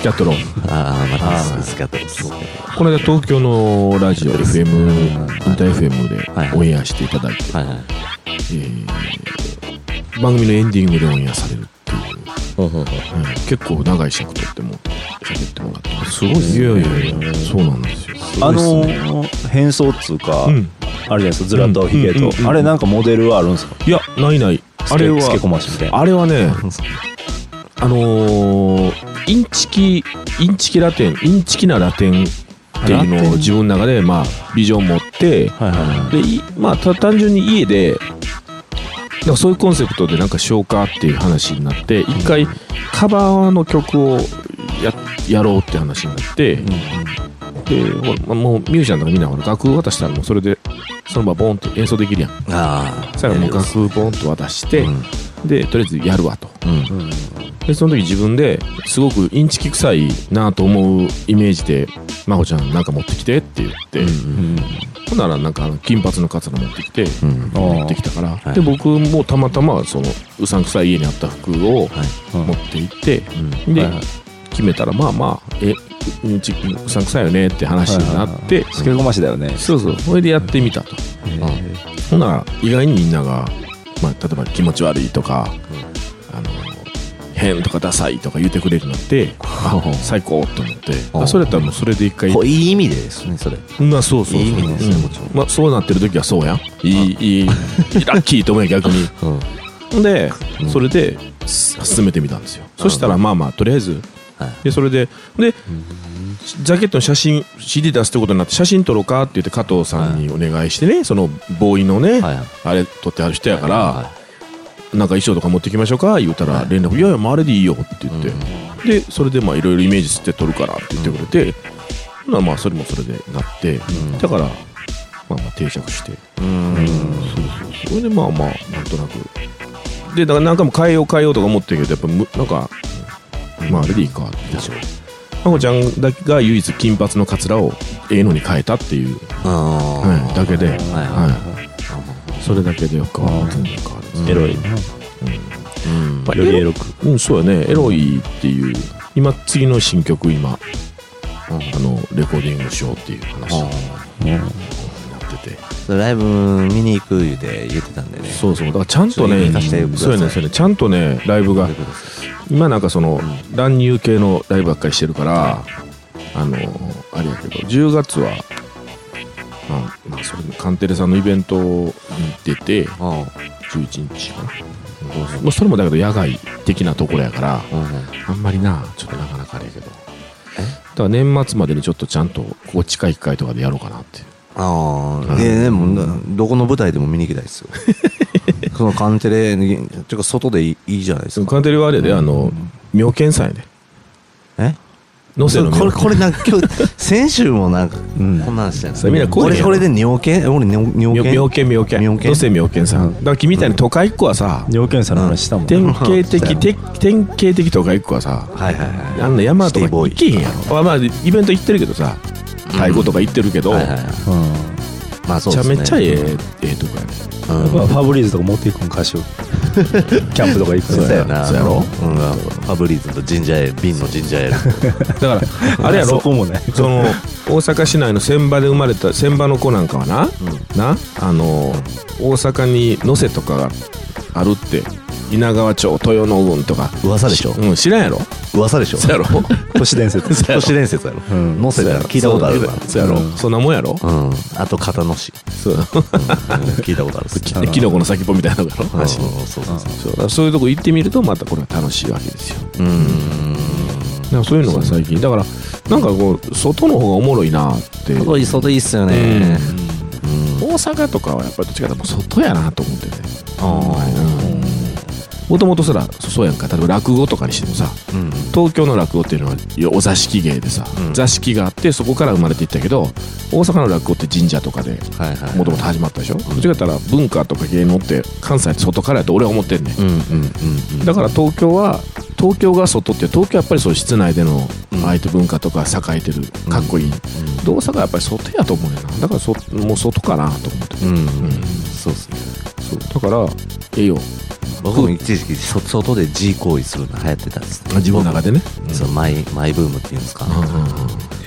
スキャットロン。ああまたスキャットですこの間東京のラジオ FM インター FM はい。でオンエアしていただいて、はいはい。えー番組のエンディングでオンエアされるっていう、うん結構長い尺取っても喋ってもらってす。ごいいやいやいやそうなんですよ。あの変装っつうか、うん。あれじゃないですかずらとヒゲと、あれなんかモデルはあるんですか？いやないない。あれはあれはね あのーインチキインチキラテンインチキなラテンっていうのを自分の中でまあビジョンを持ってはいはい。はいでいまあた単純に家でなんかそういうコンセプトでなんかしようかっていう話になって一回カバーの曲をややろうって話になって、でほらもうミュージシャンとかみんなほら楽譜渡したらもうそれでその場ボンって演奏できるやん。ああそしたらもう楽譜ボンと渡して、でとりあえずやるわと。うん。でその時自分ですごくインチキ臭いなと思うイメージで「真帆ちゃんなんか持ってきて」って言って、ほんならなんかあの金髪のカツラ持ってきて、うん。持ってきたから、はい。で僕もたまたまそのうさんくさい家にあった服をはい。持って行って、うん。で、はいはい。決めたらまあまあえうんちうさんくさいよねって話になって、スケこましだよね。そうそう。それでやってみたと、ほんなら意外にみんなが、まあ、例えば気持ち悪いとか、あの変とかダサいとか言ってくれるようになってあ最高と思って。あそれやったらもうそれで一回。いい意味でですねそれ。まあそうそうそう。いい意味ですねうん。もちろん。まあ、そうなってる時はそうやん。いいいいラッキーと思うよ 逆に。うん。で、それで進めてみたんですよ、そしたらまあまあとりあえず、はいでそれでで、ジャケットの写真 CD 出すってことになって写真撮ろうかって言って加藤さんにお願いしてね、そのボーイのね、あれ撮ってある人やから、はなんか衣装とか持ってきましょうか言うたら連絡「いやいやもうあれでいいよ」って言って、でそれでまあいろいろイメージして撮るからって言ってくれて、ほなまあそれもそれでなって、だからまあまあ定着して。うん。それでまあまあなんとなく。でだから何回も変えよう変えようとか思ってるけどやっぱむなんかまああれでいいかってでしょまこちゃんだけが唯一金髪のカツラをええのに変えたっていう、あはい、だけで、はいはい、それだけでよく変わる全然変わるエロい。なうん。まあよりエロく。うん、そうやね。エロいっていう。今次の新曲今、あのレコーディングしようっていう話になっててそれライブ見に行く言うて言ってたんでね。そうそう。だからちゃんとねそうやねそうやねちゃんとねライブが。今なんかその乱入系のライブばっかりしてるからあのあれやけど10月はまあ、まあ、それカンテレさんのイベントに出てあ11日かな。もうそれもだけど野外的なところやからあうんうんあんまりなちょっとなかなかあれやけど。だから年末までにちょっとちゃんとここ近い機会とかでやろうかなってああ、ででもなどこの舞台でも見に行きたいですよ。そのカンテレにてか外でいいいいじゃないですか。カンテレはあれであの妙見さんやで。え？能勢のこれ妙これなんか今日 先週もなんかこんな話したよそれみんなこうやん俺これで尿検俺尿妙尿妙検見妙見。妙見？能勢妙見さん。だから君みたいに都会っ子はさ。尿検査の話したもん典型うん。的て典型的都会っ子はさ。はいはいはい。あんな山とか行けへんやろまあまあイベント行ってるけどさ太鼓とか行ってるけどめはいはいはい。うん。まあそうですね。ちゃめちゃええええとこやね。うんファブリーズとか持っていくん歌手キャンプとか行くそうやな。そうやろ？うん。ファブリーズとジンジャーエール瓶のジンジャーエー。ル だから あれやろ？そこもね。その大阪市内の船場で生まれた船場の子なんかはな、な？あの大阪に能勢とかがあるって稲川町豊野郡とか。噂でしょうん知らんやろ？噂でしょ。そうやろ？都市伝説。都市伝説やろ。うん載せたら聞いたことあるわ。そうやろ、そん。なもんやろ、うん。あと片野市。そう。聞いたことある きキノコの先っぽみたいなのがやろ？うん。話そうそうそうそう。だからそういうとこ行ってみるとまたこれは楽しいわけですよ。うん。だからそういうのが最近。だからなんかこう外の方がおもろいなって。外いい外いいっすよね。大阪とかはやっぱりどっちかというともう外やなと思ってねあもともとそらそうやんか。例えば落語とかにしてもさあうん。東京の落語っていうのはお座敷芸でさ、うん。座敷があってそこから生まれていったけど大阪の落語って神社とかでもともと始まったでしょ、どっちかったら文化とか芸能って関西って外からやと俺は思ってんねうん。だから東京は東京が外って東京はやっぱりそう室内でのうん相手文化とか栄えてるかっこいい、で大阪はやっぱり外やと思うねんな。だからそもう外かなと思って。うん。うん。そうっすね。そう。だだからええよ。僕も一時期そ外で G 行為するの流行ってたんですね。自分の中でね、そのマイマイブームっていうんですか、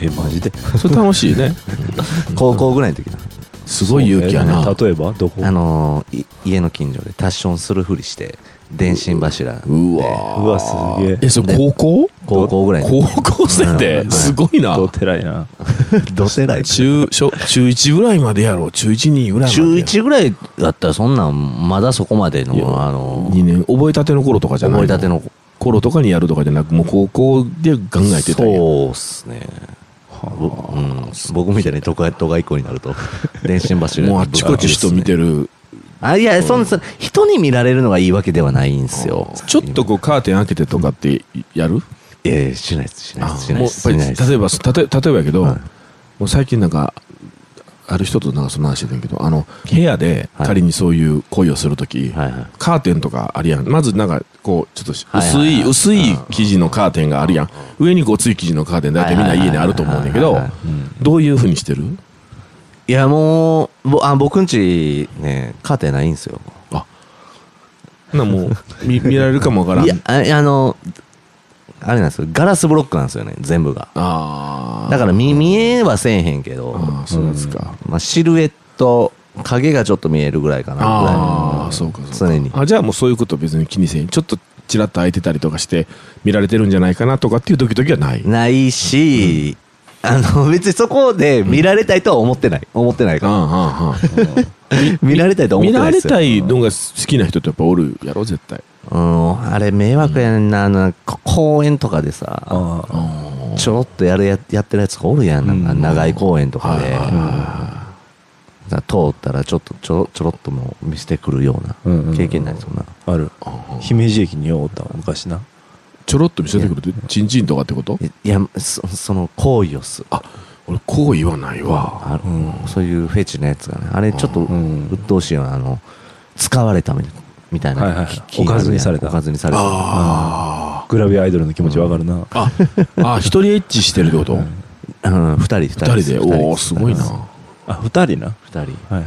えマジで？それ楽しいね。高校ぐらいの時な。すごい勇気やな。そうえ例えばどこ？あのーい家の近所でタッションするふりして電信柱。でうわうわすげえ。えそれ高校？高校ぐらいの高校生でうん。すごいな。どてらいな。どてらい中小中1ぐらいまでやろう。中12ぐらいまで中1ぐらいだったらそんなんまだそこまでのあの2年。覚えたての頃とかじゃない覚えたての頃とかにやるとかじゃなくもう高校でガンガンやってたんや。そうっすね。ぼうん、僕みたいに都会都外っ子になると。電信柱。もうあっちこっち人見てるるあいやそん。そ人に見られるのがいいわけではないんですよ。ちょっとこうカーテン開けてとかってやる？いやいやしないですしないですしないもうですやっぱりしないです。例えばたと例えばやけど、はい。もう最近なんかある人となんかその話してたんやけどあの部屋ではい。仮にそういう恋をするとき、カーテンとかあるやん。まずなんかこうちょっと薄い、はいはい。はい薄い生地のカーテンがあるやん。上にごつい生地のカーテン。大体みんな家にあると思うんだけどどういうふうにしてる？いやもうぼあ僕んちねカーテンないんですよ。あ。なもう見見られるかもわからん。いやああのあれなんですよ。ガラスブロックなんですよね全部が。ああだから見見えはせえへんけどああそうですか、まあ、シルエット影がちょっと見えるぐらいかなぐらいああそうかそうか。常に。あじゃあもうそういうこと別に気にせん。ちょっとちらっと開いてたりとかして見られてるんじゃないかなとかっていうドキドキはない。ないし、あの別にそこで見られたいとは思ってない。思ってないから、見られたいとは思っ見られてないですよ。たいのが好きな人ってやっぱおるやろ絶対。うん。あれ迷惑やねんなあのこ公園とかでさちょろっとやるややってるやつがおるやん。なんかうん。長い公園とかで、通ったらちょっとちょろちょろっともう見せてくるようなうんうん経験ないそんな、ある。姫路駅にようおったわ昔なちょろっと見せてくるってチンチンとかってこと？いいやそその行為をす。あ俺好意はないわ。うん。そういうフェチのやつがね。あれちょっとん。鬱陶しいよなあの使われたみみたいな、はいはいおかずにされた。おかずにされた。あグラビアアイドルの気持ちわかるな。ああ一人エッチしてるってこと？うん、二人二人二人で？おおすごいな。あ二人な？二人。はい。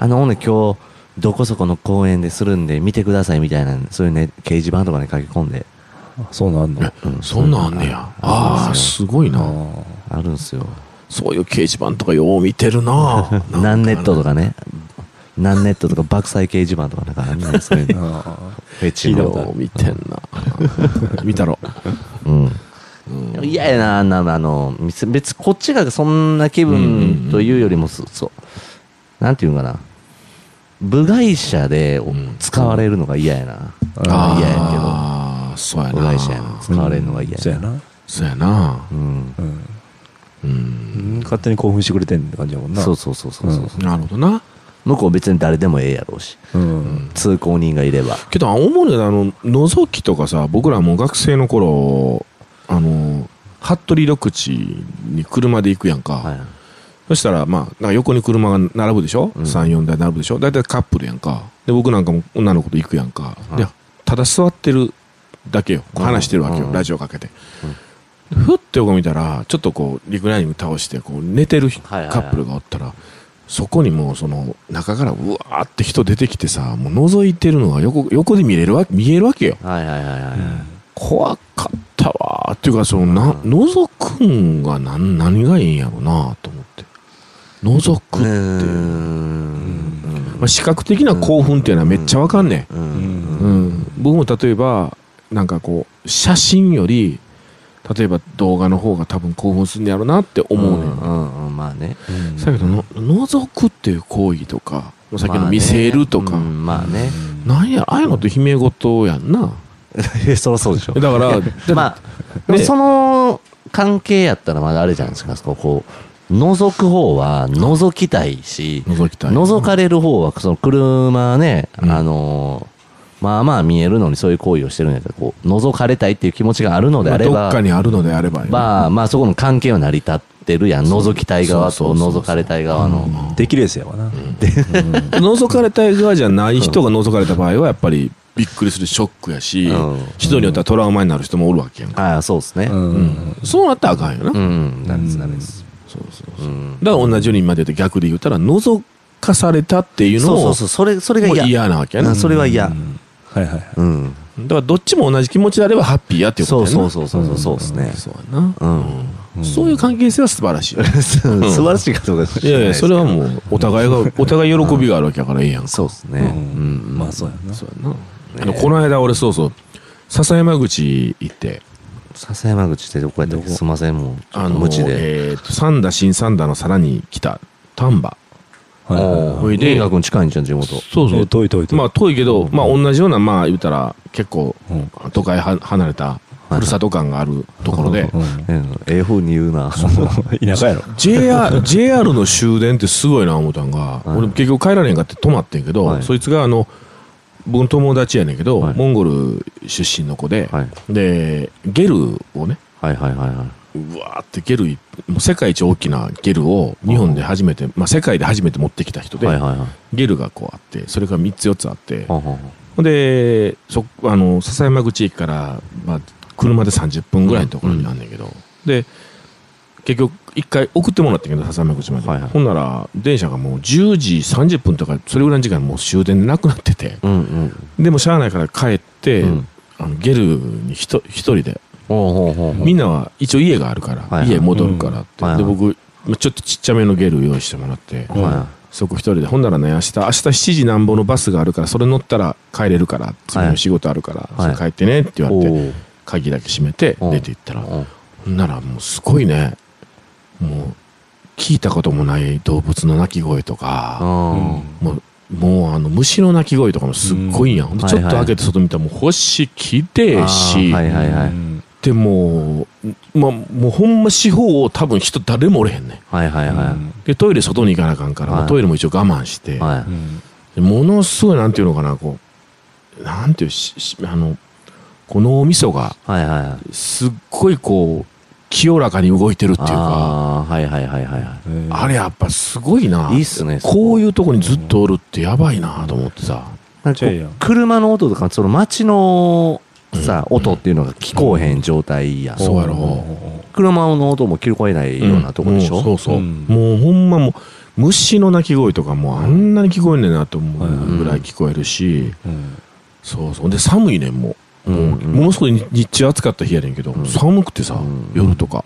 あのほんで今日どこそこの公園でするんで見てくださいみたいなそういうね掲示板とかに書き込んで。あそうなんの。えそんなんあんねや。ああすごいな。あるんすよ。そういう掲示板とかよう見てるな。ナンネットとかね。ナンネットとか爆災掲示板とかなんかあんねんそういうの。フェチの。見てんな。見たろ。うん。嫌やなあんなのあの別別こっちがそんな気分というよりもそそう。なんていうんかな。部外者でん。使われるのが嫌やな。あ嫌やけど。ああそうやな。部外者やな。使われるのが嫌やな。そうやな。そうやなうん。うん。勝手に興奮してくれてんって感じやもんな。そうそうそうそうそうなるほどな。向こう別に誰でもええやろうし。うん。通行人がいれば。けど主にあの覗きとかさ僕らもう学生の頃あの服部緑地に車で行くやんか、はい。そしたらまあなんか横に車が並ぶでしょ、うん。34台並ぶでしょ？大体カップルやんか。で僕なんかも女の子と行くやんか、はい。でただ座ってるだけよ。うん。話してるわけよ、うん。ラジオかけて、ふって横見たらちょっとこうリクライニング倒してこう寝てるカップルがおったら、そこにもうその中からうわーって人出てきてさもう覗いてるのが横横で見れるわ見えるわけよ。はいはいはいはい怖かったわーっていうかそのな覗くんが何何がいいんやろうなと思って。覗くう。って、ん。まあ、視覚的な興奮っていうのはめっちゃわかんねん、うん、僕も例えばなんかこう写真より例えば動画の方が多分興奮するんやろうなって思うねん、んうんうんまあね。うんだけどの覗くっていう行為とかさっきの見せるとか、まあね。うんまあね。なんやああいうのって悲鳴事やんな。え そりゃそうでしょ。だから まあ、ね。その関係やったらまだあれじゃないですか、こう、覗く方は覗きたいし、覗きたい。覗かれる方は、その車ね、うん。あのーまあまあ見えるのにそういう行為をしてるんやけど、こう、覗かれたいっていう気持ちがあるのであれまあどば、っかにあるのであればよまあまあそこの関係は成り立ってるやん。覗きたい側とそうそうそうそう覗かれたい側の。出来レースやわな覗かれたい側じゃない人が覗かれた場合はやっぱりびっくりするショックやし、うん人によってはトラウマになる人もおるわけやんか、あ あ、そうですね。ううん。んそうなったらあかんよな、うん、なんです、なんです。そうそううん。だから同じように今で言うと逆で言ったら覗化されたっていうのをそうそうそう、それ、それが嫌。嫌なわけやねうんそれは嫌。うんはいはいはい。うん。だからどっちも同じ気持ちであればハッピーやっていうこそうとやなそうそうそう、そうですね。そうやな、うん。うんそういう関係性は素晴らしいよ素晴らしいかどうかいやいやそれはもうお互いがお互い喜びがあるわけやからいいやんかそうですね。うん。まあそうやな。そうやなあのこの間俺そうそう笹山口行って笹山口ってどこやったすいません、もう。あの無知で。え三田新三田のさらに来た丹波はいはいでで、映画君近いんじゃん、地元。そうえ遠い遠い遠い。まあ遠いけど、まあ同じようなまあ言うたら結構うん都会は離れたふるさと感があるところでうんうんええ風に言うな。田舎やろ。JR, JR の終電ってすごいな思ったんが、はい俺結局帰られへんかって泊まってんけど、はいそいつがあの僕の友達やねんけど、はいモンゴル出身の子で、はい。でゲルをねはいはいはいはい。うわーってゲル世界一大きなゲルを日本で初めて、まあ、世界で初めて持ってきた人で。ゲルがこうあってそれが3つ4つあって、ほんでそあの笹山口駅から、まあ、車で30分ぐらいのところにあんねんけど、で結局一回送ってもらったけど笹山口まで、はいはいほんなら電車がもう10時30分とかそれぐらいの時間もう終電でなくなっててう。うんうん。でもしゃあないから帰って、うんあのゲルにひと一人で。みんなは一応家があるから、はいはい。家戻るからって、で僕まあちょっとちっちゃめのゲル用意してもらって、そこ一人でほんならね明日明日7時なんぼのバスがあるからそれ乗ったら帰れるから次の仕事あるから、帰ってねってい。言われて、鍵だけ閉めてうん。出て行ったら、うん。ほんならもうすごいねもう聞いたこともない動物の鳴き声とか、うん。もうもうあの虫の鳴き声とかもすっごいんやん、うん。でちょっと開けて外見たらもう星きてえし、でもう、まあ、もうほんま四方を多分人誰もおれへんねん。はいはいはでトイレ外に行かなあかんから、はい。まあトイレも一応我慢して、い。はうんでものすごいなんていうのかなこうなんていうししあのこの脳みそがい。はいはい。すっごいこう清らかに動いてるっていうか。ああ、はいはいはいはいあれやっぱすごいな。いいっすねこ。ういうとこにずっとおるってやばいなと思ってさ。車の音とか、その街のさ、音っていうのが聞こえへん状態やん。そうやろ。車の音も聞こえないようなとこでしょ？うん。そうそう、う。ん。もうほんまもう虫の鳴き声とかもうあんなに聞こえんねんなと思うぐらい聞こえるし、うん。そうそう。で寒いねんもう,、もううん。ものすごい日日中暑かった日やねんけど、ん。寒くてさ、うん。夜とか。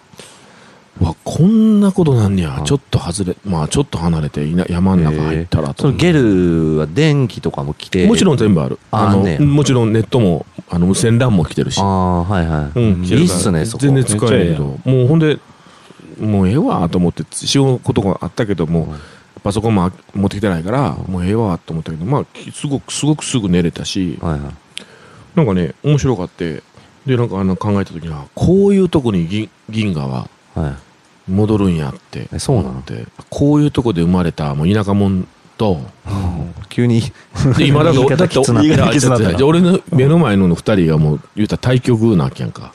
うわこんなことなんねや、うん。ちょっと外れまあちょっと離れていな山の中入ったらと。思うそのゲルは電気とかも来て。もちろん全部ある。のあね。もちろんネットもあの無線 LAN も来てるしああ、はいはい。うん、来てるからいいっすね、そこ。全然使えるけどめっもうほんでもうええわと思って仕事があったけどもうパソコンもあ持ってきてないからもうええわと思ったけどまあきすごくすごくすぐ寝れたしはいはい。なんかね面白かってでなんかあの考えた時にはこういうとこに銀銀河ははい。戻るんやってえそうなの？思ってこういうとこで生まれたもう田舎者と。急に。で今だとだって俺の目の前の二人がもう言うたら対極なわけやんか。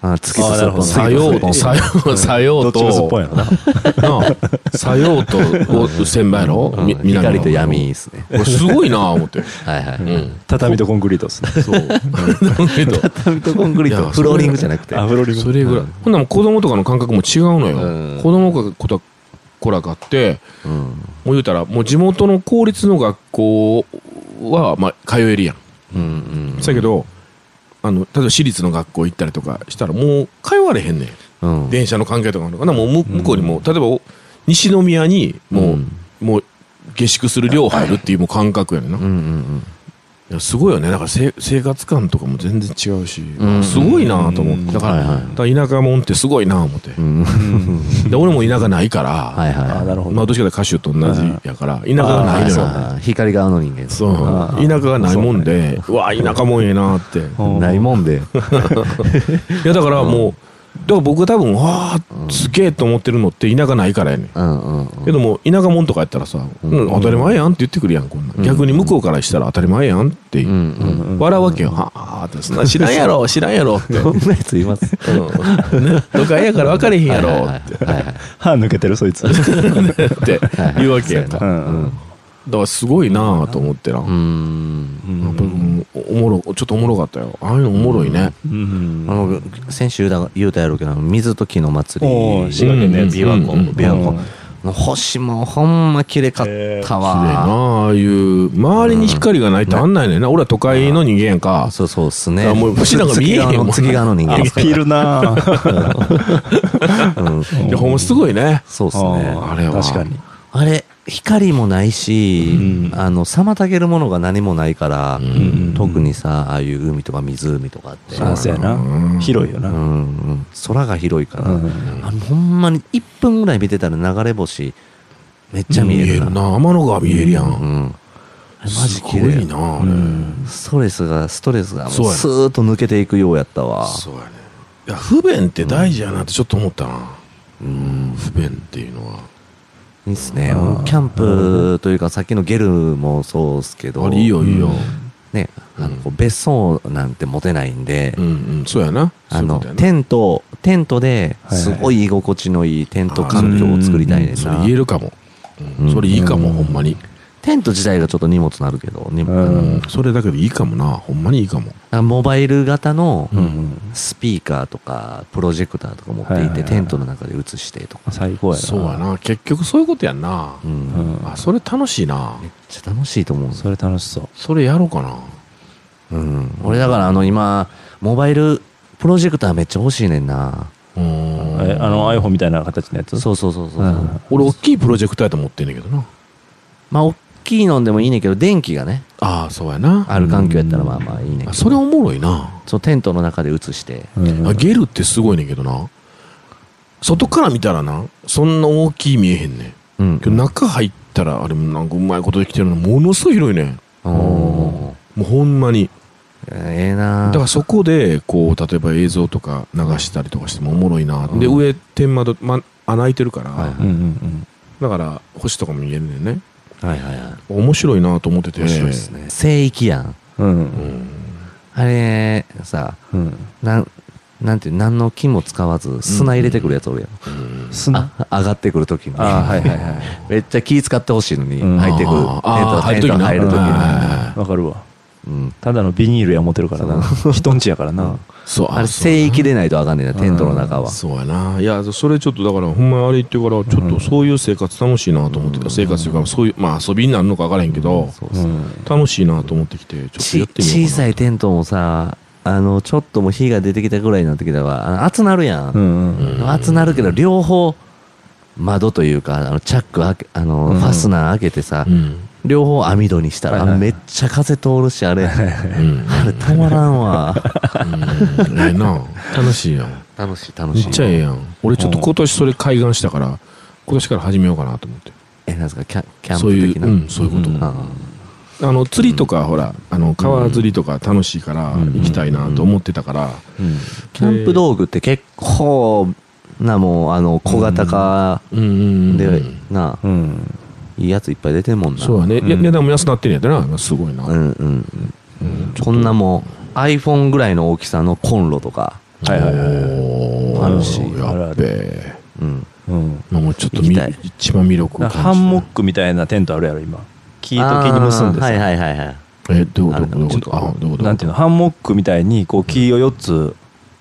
あ月と。あーなるさようとさようと。さようとお千葉やろ？光と闇ですね。これすごいな思って。はいはい。うん。畳とコンクリートですね。畳とコンクリート、フローリングじゃなくて。あ、フローリング。それぐらい。うんほんなら子供とかの感覚も違うのよ。うん。子供と子らがあってうん。もう言うたらもう地元の公立の学校はまあ通えるやん。うんうん。だけどあの例えば私立の学校行ったりとかしたらもう通われへんねん。うん。電車の関係とかあるのかな。もうむ向こうにも例えばお西宮にもう、うん。もう下宿する寮入るっていうもう感覚やねんな、うんうんいやすごいよね。だからせ生活感とかも全然違うし、うん。すごいなと思って。だから,、はいはい。だから田舎もんってすごいな思って、うん。うん。で俺も田舎ないから、はいはい。あ、なるほど。まあどっちかというと歌手と同じやから田舎がないのよ。そうだ光側の人間。そう。あ田舎がないもんでうわ田舎もんええなって。いうんないもんで。やだからもうだから僕多分わあすげえと思ってるのって田舎ないからやねん。うんうんうん。けども田舎もんとかやったらさ、うん当たり前やんって言ってくるやんこんなん。逆に向こうからしたら当たり前やんってう。んうん。笑うわけよ。はあってそんな知らんやろ。知らんやろ。って、こんなやついます。うん。ね、都会やから分かれへんやろはいっては。歯抜けてる、そいつ。って言うわけやんうん。らすごいなあと思ってな、うやん。おもろちょっとおもろかったよ。ああいうのおもろいね、うん。あの、先週だ言うたやろうけど、水と木の祭り。滋賀県のやつ琵琶湖、うん。琵琶湖。星もほんま綺麗かった綺麗なわ、ああいう周りに光がないとあんないね。ん。な俺は都会の人間やんか。そうそうっすね。あもう星なんか見えへんもん次側の 次側の人間。アピールな。うん。いやほんますごいね。そうっすね。あれは。確かにあれ光もないし、うん。あの妨げるものが何もないから、ん。特にさああいう海とか湖とかって、あそうやな。うん。広いよな。空が広いから、うん。あのほんまに1分ぐらい見てたら流れ星めっちゃ見えるな,、な。天の川見えるやうんマジすごい綺麗なあれ。ストレスがストレスがもうスーッと抜けていくようやったわ。そうやね。いや不便って大事やなってちょっと思ったな。うん。不便っていうのはいいっすねキャンプというかさっきのゲルもそうっすけど。いいよいいよ。ねあの別荘なんて持てないんで、うんうん。そうやな。あのテントテントではいすごい居心地のいいテント環境を作りたいねんそれな言えるかも。うん。うん。それいいかもうんほんまにテント自体がちょっと荷物なるけど、にうん。うんそれだけでいいかもな。ほんまにいいかも。あモバイル型のスピーカーとかプロジェクターとか持っていてはいはいはい。テントの中で映してとか、最高やな。そうやな。結局そういうことやんな。うん。うん。あそれ楽しいな。めっちゃ楽しいと思う。それ楽しそう。それやろうかな。うん、俺だからあの今モバイルプロジェクターめっちゃ欲しいねんな。うん。えあの iPhone みたいな形のやつ？そうそうそうそう、う。ん。俺大きいプロジェクターやと思ってんねんけどな。まあ大きいのでもいいねんけど電気がねああそうやな。ある環境やったらまあまあいいねんけど。あそれおもろいな。そうテントの中で映して。うん。あゲルってすごいねんけどな。外から見たらなそんな大きい見えへんねん。うん。けど中入ったらあれもなんかうまいことできてるのものすごい広いねん。おー。もうほんまに。ええなだからそこでこう例えば映像とか流したりとかしてもおもろいな。でうん。上天窓、ま、穴開いてるから、はいうんうんだから星とかも見えるねんねはいはいはい。面白いなと思ってて。面白いですね。聖域やん。うん。ううん。んあれさうん。なんなんていう何の金も使わず砂入れてくるやつおるやん、うん。砂。あ上がってくるときにはいはいはい めっちゃ気使ってほしいのに、うん。入ってくる。テントあーテント入るとき入る時なに、わかるわ。うん、ただのビニールや持てるからな。人んちやからなそうあれ聖域でないとあかんねんなテントの中は、そうやな。いやそれちょっとだからほんまあれ言ってからちょっとそういう生活楽しいなと思ってた、生活というかそういうまあ遊びになるのか分からへんけど、楽しいなと思ってきてちょっとちやってみようかな小さいテントもさあのちょっともう火が出てきたぐらいになってきたらあの熱なるやん、うん熱なるけど両方窓というかあのチャック開けあの、うん。ファスナー開けてさ、うん両方網戸にしたら、はいはいめっちゃ風通るしあれ、うんあれたまらんわ。うん。ええな。楽しいやん。楽しい楽めしい。っちゃええやん。俺ちょっと今年それ開眼したから今年から始めようかなと思って。えなんですか？キャキャンそういうプ的なうんそういうこと、うん。ああの釣りとかほらあの川釣りとか楽しいからうん。行きたいなと思ってたから、うん。キャンプ道具って結構なもうあの小型化うん。うん。うん。で、な。うんいいやついっぱい出てんもんな。そうやね、いやうん値段も安なってんやったな。すごいな、うんうんうん。こんなもう iPhone ぐらいの大きさのコンロとかはいはいはい。あるし。やっべえ。うん。うん。まあもうちょっと一番魅力ハンモックみたいなテントあるやろ今。木と木に結んでさ。はいはいはいはい。えどういうことあるどういうなんていうのハンモックみたいにこう木を4つ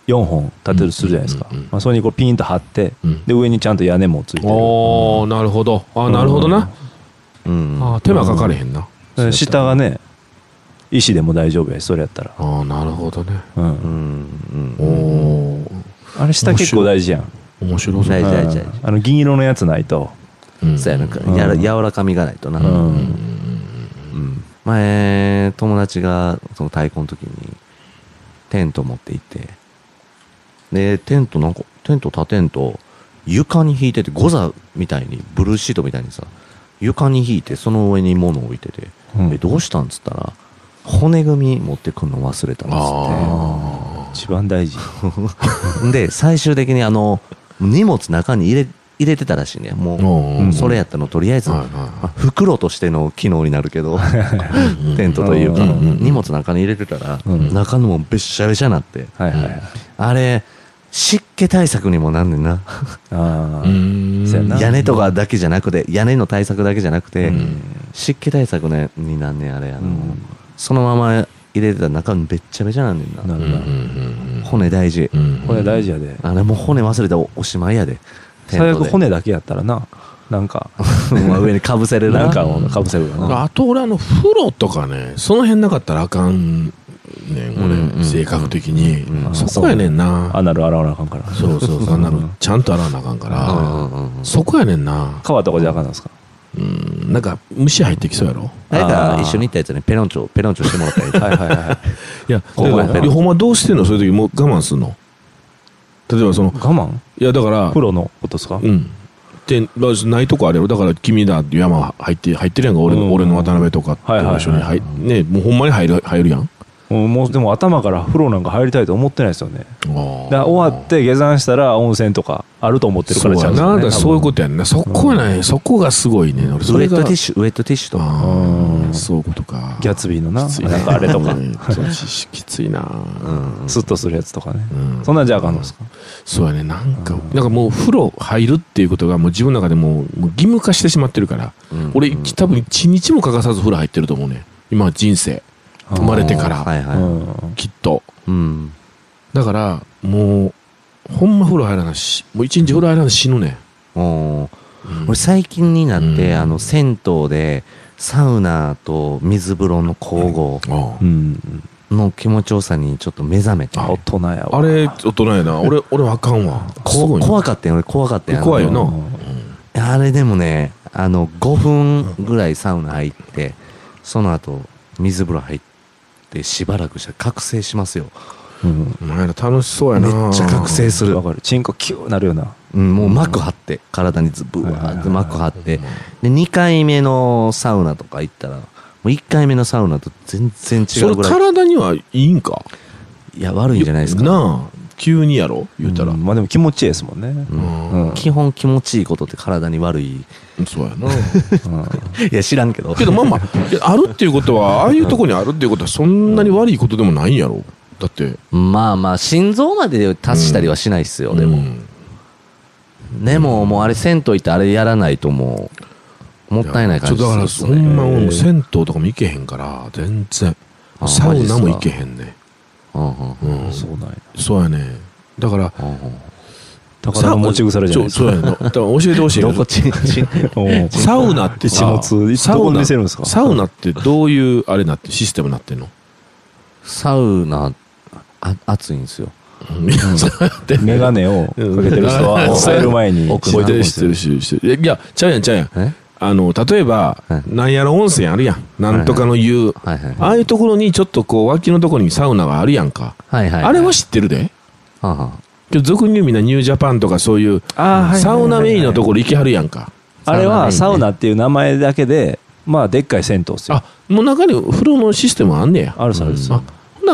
4本立てるとするじゃないですか。うんうんうんまあそれにこうピンと張ってうん。で上にちゃんと屋根もついてる。おーなるほど。あなるほどな、うん。あー手間かかれへんな、で下がね石でも大丈夫やしそれやったら。ああなるほどね。ううん。んうん。おおあれ下結構大事やん。面白そう。大事大事うんあの銀色のやつないと。うん。そうやな。んかうん。やら柔らかみがないとな、うん。うん。前友達がその太鼓の時にテント持って行って。でテントなんかテント立てんと床に引いててゴザみたいにブルーシートみたいにさ床に引いてその上に物を置いてて、うん。えどうしたんっつったら骨組み持ってくんの忘れたんですっあ一番大事。て で最終的にあの荷物中に入れ入れてたらしいね。もう、うん。それやったのとりあえず、はいはいまあ袋としての機能になるけどテントというか、荷物中に入れてたら、うん。中のもべっしゃべしゃなって。はいはいはい。あれ湿気対策にもなんねんな。あうーん。そうやな。屋根とかだけじゃなくて屋根の対策だけじゃなくて、うん。湿気対策ねになんねんあれあの、うん。そのまま入れてたら中にべっちゃべちゃなんねんな。うんなん。骨大事、うん。これ大事やで。あれもう骨忘れたらおおしまいやで。最悪骨だけやったらな。なんか。ま あ上にかぶせれるな。んかをかぶせるよな。あと俺あの風呂とかねその辺なかったらあかんねんうんうん。俺性格的に。うんそこやねんな。アナル洗わなあかんから。そうそうそう。あんなのちゃんと洗わなあかんかうんらうんうんうん。そこやねんな。川とかじゃあかんなんですか？うん。なんか虫入ってきそうやろ？誰か一緒に行ったやつにペロンチョペロンチョしてもらったらいい。はいはいはいい。やほんまどうしてんの？そういう時もう我慢すんの？例えばその我慢？いやだから風呂のことですか？うん。でまあないとこあるやろだから君だって山入って入ってるやんか。俺の,、うん。俺の渡辺とかってはいはいはい。場所に入ねもうほんまに入る入るやんうんもうでも頭から風呂なんか入りたいと思ってないですよね。だ終わって下山したら温泉とかあると思ってるからちゃうんねそういうことやんな。そこやねそこがすごいね。ウェットティッシュウェットティッシュとか。そういうことか。ギャツビーのなきついな。んかあれとか。ききついな。うん。スッとするやつとかね。うん。そんなんじゃあかんのですか？そうやね。なんかなんかもう風呂入るっていうことがもう自分の中でも義務化してしまってるから。うん。俺多分一日も欠かさず風呂入ってると思うね。今人生生まれてから。はいはい。うん。きっと。うん。だからもうほんま風呂入らなしもう一日風呂入らな死ぬねうん。俺最近になって、うん。あの銭湯でサウナと水風呂の交互あうん。の気持ちよさにちょっと目覚めて、大人やわ。あれ大人やな。俺 俺はあかんわ。怖かったよ。俺怖かったよ。怖いよな。あれでもねあの5分ぐらいサウナ入ってその後水風呂入ってしばらくしたら覚醒しますよ、うん。お前ら楽しそうやな。めっちゃ覚醒する。わかる。チンコキューなるよな。うん、もう膜張って体にズブワーって膜張って。うん。で2回目のサウナとか行ったらもう1回目のサウナと全然違そうれぐらい。体にはいいんか？いや悪いんじゃないですか。なあ急にやろ？言うたら。ん。まあでも気持ちいいですもんね。うん。うん。基本気持ちいいことって体に悪い。そうやな。いや知らんけど。けどまあまああるっていうことはああいうとこにあるっていうことはそんなに悪いことでもないんやろ？だって。まあまあ心臓まで達したりはしないっすよ、でも、うん。でも。もうあれ銭湯行ってあれやらないともうもったいない感じちょだからほんま銭湯とかも行けへんから全然。あサウナも行けへんねうんうんうん。そうなんや。そうやね。だから宝の持ち腐れじゃないですか。そうそうやねだから教えてほしいど。こちんちん うん。サウナってさ一物いつどこで見せるんですか？サウナってどういうあれなってシステムなってんの？サウナあ暑いんですよ。メガネをかけてる人はうん。入る前に奥覚えてる知ってるしいやちゃうやんちゃうやん。え？あの例えばはい。なんやら温泉あるやん。なんとかの湯。ああいうところにちょっとこう脇のところにサウナがあるやんか。あれは知ってるで。けど俗に言うみんなニュージャパンとかそういうサウナメインのところ行きはるやんか。あれはササウナっていう名前だけでまあでっかい銭湯ですよ。あもう中に風呂のシステムあんねや。あるさるです。な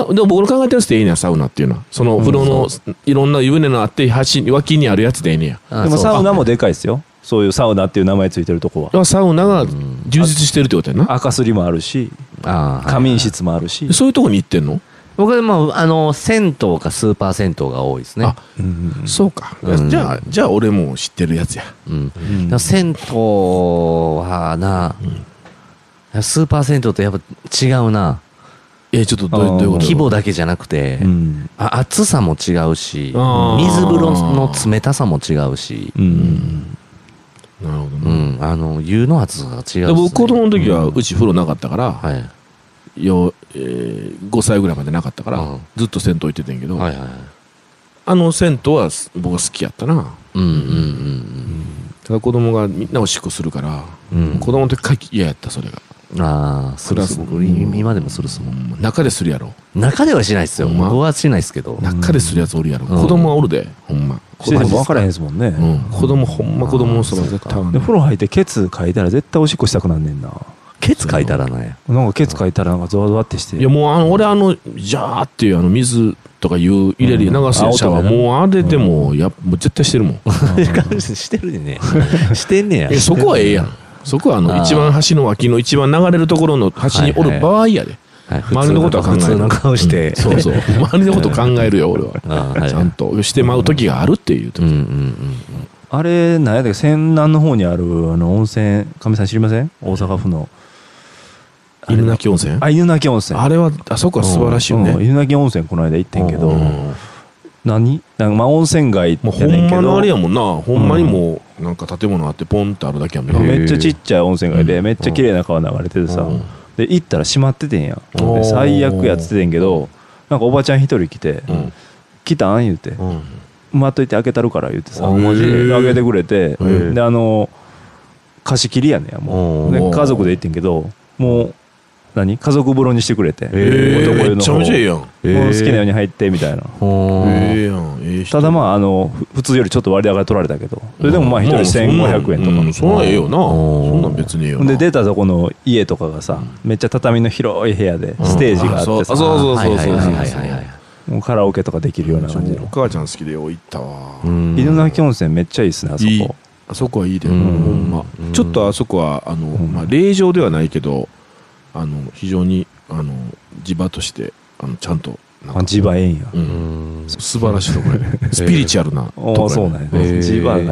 でも僕の考えてるやつでいいねやサウナっていうのは。その風呂のいろんな湯船のあって端脇にあるやつでいいねや。あでもそうサウナもでかいですよそういうサウナっていう名前ついてるとこは。サウナが充実してるってことやな。赤すりもあるしあ仮眠室もあるし。でそういうとこに行ってんの？僕はもうあの銭湯かスーパー銭湯が多いですね。あうんそうか。うん。じゃあじゃあ俺も知ってるやつや。うん。うん。銭湯はな、スーパー銭湯とやっぱ違うな。えちょっとどうどういうこと？規模だけじゃなくて、うん。あ暑さも違うし水風呂の冷たさも違うし、うんなるほどうねん、あの湯の暑さが違うね、で僕子供の時はうち風呂なかったから、はい。よえー5歳ぐらいまでなかったから、うん。ずっと銭湯行っててんけど、はいはいあの銭湯は僕は好きやったな。うんうんただ子供がみんなおしっこするから、うんうん。子供の時から嫌やったそれが、ああするっす僕今でもするっすもん。うん中でするやろ。中ではしないっすよ。ほんま。僕はしないっすけど。中でするやつおるやろ、うん。子供はおるでほんま。してても分からへんですもんね。うん、子供ほんま子供のそば絶対。で風呂入ってケツ書いたら絶対おしっこしたくなんねんな。ケツ書いたらねなんかケツ書いたらなんかゾワゾワってして。いやもうあの俺あのジャーっていうあの水とか湯入れるうん。流すシャワー、あ音でね。もうあれでもやっもう絶対してるもん。してるね。してんねや。えそこはええやんそこはあの一番端の脇の一番流れるところの端におる場合やで、はい。周りのことは考える普通の顔して。そうそう。周りのこと考えるよ俺は。はいちゃんとしてまう時があるっていう時、うんうんうんあれ何やったっけ？泉南の方にあるあの温泉かみさん知りません？大阪府の。犬鳴温泉？あ犬鳴温泉。あれはあそこは素晴らしいようんね犬鳴温泉この間行ってんけど。うん何？なんかまあ温泉街もうほんまのあれやもんな。ほんまにもうなんか建物あってポンってあるだけやもんなめっちゃちっちゃい温泉街でうん。めっちゃ綺麗な川流れててさ、うん。で行ったら閉まっててんや最悪やっててんけどなんかおばちゃん一人来てうん「来たん?」言うて。うん「待っといて開けたるから」言うてさあマジで開けてくれて。ー。であの貸し切りやねんやもう。家族で行ってんけどもう何？家族風呂にしてくれて。え男湯のーめっちゃめちゃえ好きなように入ってみたいな。ええやんええ人。ただまああのふ普通よりちょっと割高取られたけどそれでもまあ一人1500円とか、うんそんなんええよな。うん。そんなん別にええよな。で出たとこの家とかがさ、めっちゃ畳の広い部屋でステージがあってさ、あそうそうそうそうそうもうカラオケとかできるような感じの。お母ちゃん好きでよう行ったわ。うん。犬鳴温泉めっちゃいいっすねあそこ。いいあそこはいいで、うん。ほんちょっとあそこはあの、ん。まあ、霊場ではないけどあの非常にあの地場としてあのちゃんとなんかあ地場ええんや、う、うん。ん素晴らしいところ。やねスピリチュアルな。とこおおそうなんや、が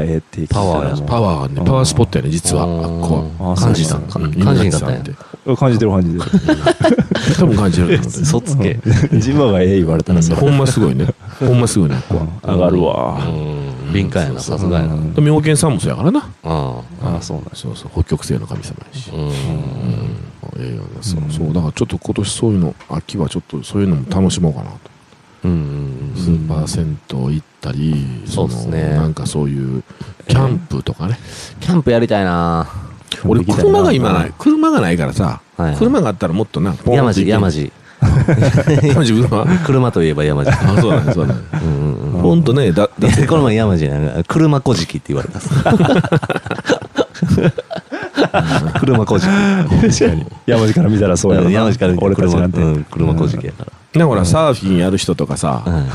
ええってパワーパワーがねパワースポットやね実は。あっこは。あ感じた感うん。じたんやって感じてる感じてる多分感じると思うそつけ地場がええ言われたらそれ、ほんますごいね。ほんますごいね。ここは上がるわ、うん。敏感やなさすがやな。妙見さんもそうやからな。ああそうなんや。そうそう。北極星の神様やし。あうんええよねそうそうだからちょっと今年そういうの秋はちょっとそういうのも楽しもうかなと。うんうんスーパー銭湯行ったり、そうですね。のなんかそういうキャンプとかね、キャンプやりたいな。俺車が今ない。車がないからさ、はい車があったらもっとなポン山路山路。山路車？車といえば山路。あそうだねそうだね。うんとねだだいやこの前山路ね車こじきって言われた 車こじき確かに。山路から見たらそうやろな。山路から見て俺たちなんて、車うん車こじきやからだからサーフィンやる人とかさ、うんあ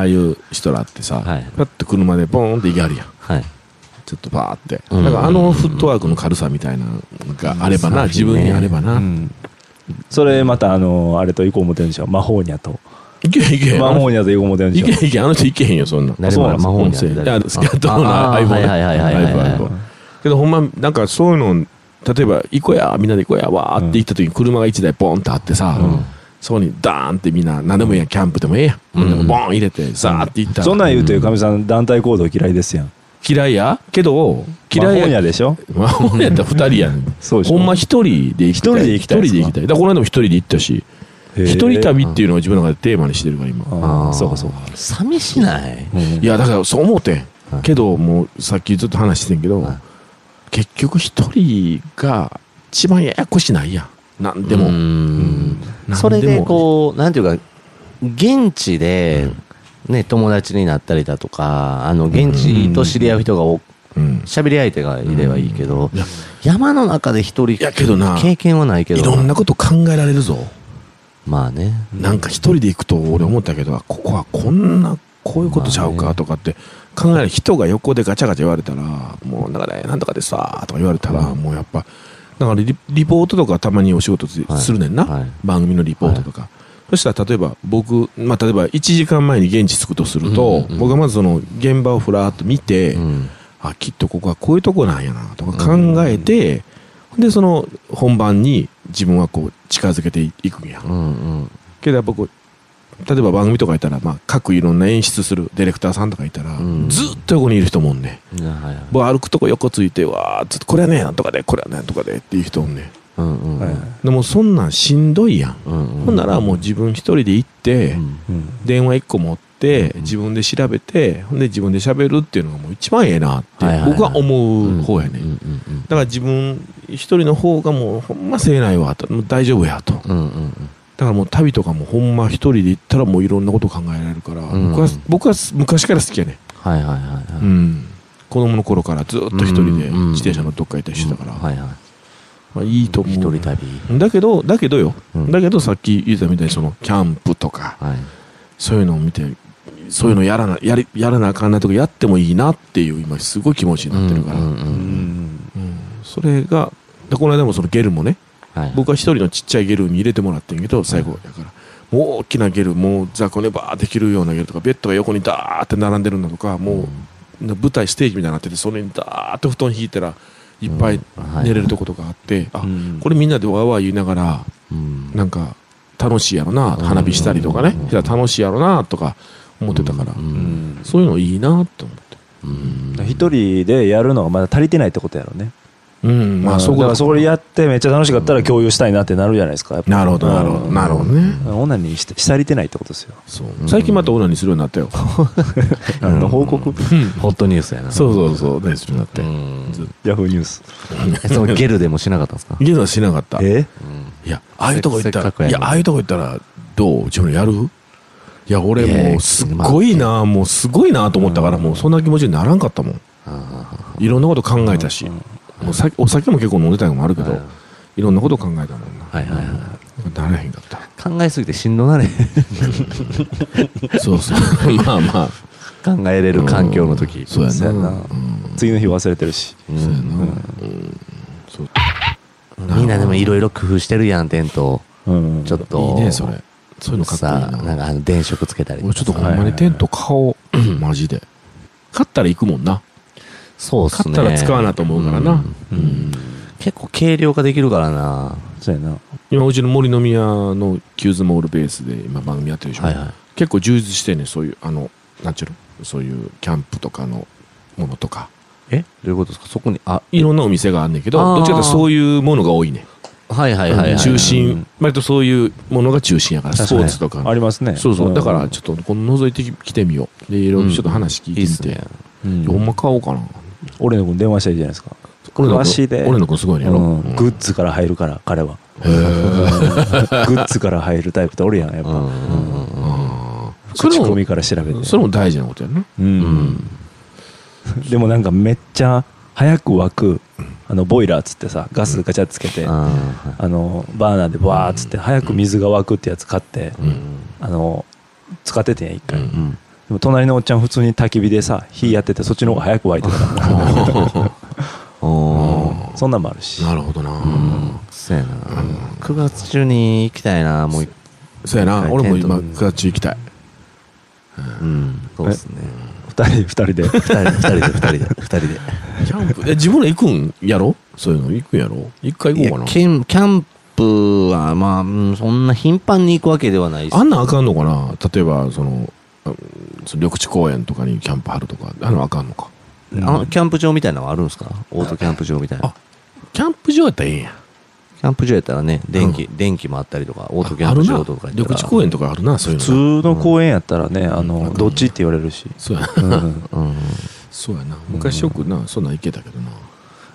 あいう人らってさ、はい。パッと車でポーンって行けはるやん。はい。ちょっとバーって、うん。だからあのフットワークの軽さみたいなのがあればな、うん。自分にあればな、うん。それまたあのあれと行こう思ってるんでしょ魔法ニャと。いけいけ魔法ニャと行こう思ってるんでいしょけいけあの人いけへんよそんな。そうなんです魔法に音声い誰やスキャットのああ iPhone はいはいはいはいけどほんまなんかそういうの例えば行こうやみんなで行こうやわーって言った時に車が1台ボンってあってさ、うん。そこにダーンってみんな何でもいいやんキャンプでもええやん、うん。ボン入れてザーって行ったら、そんなん言うてかみさん団体行動嫌いですやん。嫌いや？けど嫌いや。ニャでしょ？魔法やったら2人やん。そうでしょ。ほんま一人で行きたい一人で行きたい一人で行きたいだからこの間も一人で行ったし一人旅っていうのを自分の中でテーマにしてるから今。ああそうかそうか。寂しない？いやだからそう思うてん。はい。けどもうさっきずっと話してんけど、はい結局一人が一番ややこしないやん。なんでも、うん。なん。それでこうなんていうか現地でね友達になったりだとかあの現地と知り合う人がおうん。喋り相手がいればいいけどいや。山の中で一人いやけどな。経験はないけど。いろんなこと考えられるぞ、まあね。なんか一人で行くと俺思ったけどあここはこんなこういうことちゃうまあねかとかって考える人が横でガチャガチャ言われたらもうなんかねなんとかでさとか言われたら、もうやっぱだからリリポートとかたまにお仕事するねんな、はい。番組のリポートとか、そしたら例えば僕、まあ、例えば1時間前に現地着くとすると、うん。うん。うん僕はまずその現場をふらっと見て、うん。あきっとここはこういうとこなんやなとか考えて、でその本番に自分はこう近づけていくんや、うんうん。けどやっぱこう例えば番組とかいたら、まあ、各いろんな演出するディレクターさんとかいたら、うん。ずっと横にいる人もおんね僕歩くとこ横ついてわーずっとこれはねなんとかでこれはねなんとかでっていう人おんねでもそんなんしんどいやん、ほんならもう自分一人で行って、電話一個持ってうん自分で調べてほんで自分で喋るっていうのがもう一番ええなって僕は思う方やね、だから自分一人の方がもうほんませえないわともう大丈夫やとだからもう旅とかもほんま一人で行ったらもういろんなこと考えられるから、うん。僕は僕は昔から好きやね、はいはいはいはい。うん、子供の頃からずっと一人でうん自転車のどっか行ったりしてたから、はいはい。まあ、いいと思う。一人旅。だけどだけどよ、うん。だけどさっき言ったみたいにそのキャンプとかはい。そういうのを見てそういうのやらなやりやらなあかんなとかやってもいいなっていう今すごい気持ちになってるから、それがでこの間もそのゲルもねはい僕は一人のちっちゃいゲルに入れてもらってんけど最後だから。もう大きなゲルもう雑魚寝バーできるようなゲルとかベッドが横にダーって並んでるのとかもう舞台ステージみたいになっててそれにダーって布団引いたらいっぱい寝れるとことかあってあうん。これみんなでわーわー言いながらうん。なんか楽しいやろなうん。花火したりとかね。楽しいやろなとか思ってたから、そういうのいいなって思って。うん。一人でやるのがまだ足りてないってことやろうねうん。まあそこだからそこでやってめっちゃ楽しかったら共有したいなってなるじゃないですかやっぱ。なるほどなるほど。うん。なるほど。ねオナニーしし足りてないってことですよ。そう。最近またオナニーするようになったよ。何の報告？ホットニュースやな。そうそうそう。大好きになって。ヤフーニュース。えそのゲルでもしなかったんですか？とゲームはしなかった。いえやああいうとこ行ったらいやああいうとこ行ったらどう？自分やる？いや俺もうすっごいなもうすごいなと思ったからもうそんな気持ちにならんかったもん。いろんなこと考えたしもうさお酒も結構飲んでたのもあるけどはい。いろんなこと考えたもんな。はいはいはい。ならへんかった。考えすぎてしんどなれ。そうそう。まあまあ。考えれる環境の時。そうやなそうやな。次の日忘れてるし。うん。そう。やなみんなでもいろいろ工夫してるやんテントうん。ちょっと。いいねそれ。そういうのかっこいいさななんかあの電飾つけたり俺ちょっとほさんまにテント買おう。マジで。買ったら行くもんなそうっすね。買ったら使わなと思うからな。うん。うん。結構軽量化できるからな。そうやな。今うちの森の宮のキューズモールベースで今番組やってるでしょ。はいはい。結構充実してんねんそういうあのなんちゅうのそういうキャンプとかのものとか。え？どういうことですか？そこにあいろんなお店があんねんけどどっちかというとそういうものが多いねん。はいはいはいはい中う心。ん割とそういうものが中心やからスポーツとかありますね。そうそう。だからちょっとこの覗いてきてみよう。でいろいろちょっと話聞いてみて。いいね。うんほんま買おうかな俺の子に電話したらいいじゃないですか。俺の子？詳しいで。俺の子すごいねうん。うん。グッズから入るから彼は。グッズから入るタイプっておるやんやっぱ。うん口コミから調べて。それも大事なことやな。ううん。んでもなんかめっちゃ早く沸くあのボイラーっつってさガスガチャつけてああのバーナーでバーっつって早く水が沸くってやつ買ってーうん。あの使っててんや一回。うんうんでも隣のおっちゃん普通に焚き火でさ火やっててそっちの方が早く沸いてたから。そんなんもあるし。なるほどな。うん。そうやな。9月中に行きたいなもう一そうやな。はい俺も今テント9月中行きたい。うん。そうですね。二人 二人で。二人で二人で二人で二人で。キャンプえ自分ら行くんやろ？そういうの？行くんやろ？一回行こうかな。キャンキャンプはまあうんそんな頻繁に行くわけではないしあんなんあかんのかな？例えばそのあその緑地公園とかにキャンプ張るとかあのあかんのか。あキャンプ場みたいなのはあるんですか？オートキャンプ場みたいな。あキャンプ場やったらええん。やキャンプ場やったらね電気、電気もあったりとかオートキャンプ場とかやったら。あるな。緑地公園とかあるなそういう普の通の公園やったらねあうん。のどっちって言われるし。そうやうんうん。そうやな。昔よくなそんなん行けたけどな。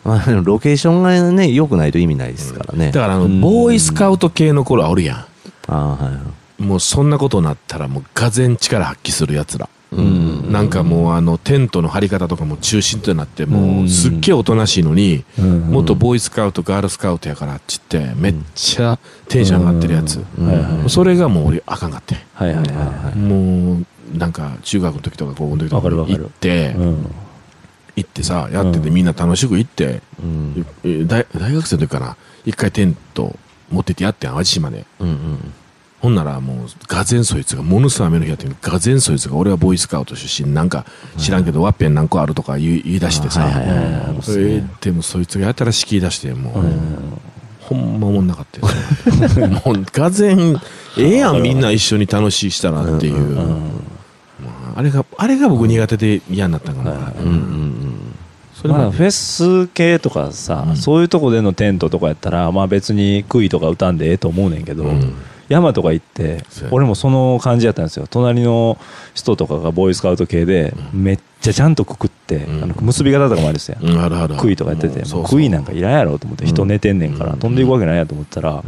まあ、でもロケーションがね良くないと意味ないですからね、だからあのうん。ボーイスカウト系の頃はおるやああはいはい。んもうそんなことになったらもうがぜん力発揮するやつら。うん。なんかもうあのテントの張り方とかも中心となってもうすっげえおとなしいのにうん。もっとボーイスカウトガールスカウトやからっちってめっちゃテンション上がってるやつ。うん。はいはいそれがもう俺あかんかって。はいはいはいはい。もうなんか中学の時とか高校の時とか行ってうん。行ってさやっててうん。みんな楽しく行ってうん。え大大学生の時かな。一回テント持ってってやってん淡路島で。うんうんほんならもうがぜんそいつがものすごい雨の日やってんがぜんそいつが俺はボーイスカウト出身なんか知らんけどワッペン何個あるとか言い言い出してさ。でもそいつがやたら敷き出してもう、うん。ほんまおもんなかったよ。もうがぜんええやんみんな一緒に楽しいしたらっていう、うんうんまああれがあれが僕苦手で嫌になったんかな、うんうんそれまあフェス系とかさ、うん。そういうとこでのテントとかやったらまあ別に杭とか打たんでええと思うねんけど、うん山とか行って俺もその感じやったんですよ。隣の人とかがボーイスカウト系でめっちゃちゃんとくくって、うん。あの結び方とかもあるんですよ、杭とかやってて杭なんかいらんやろと思って人寝てんねんから、うん。飛んでいくわけないやと思ったら、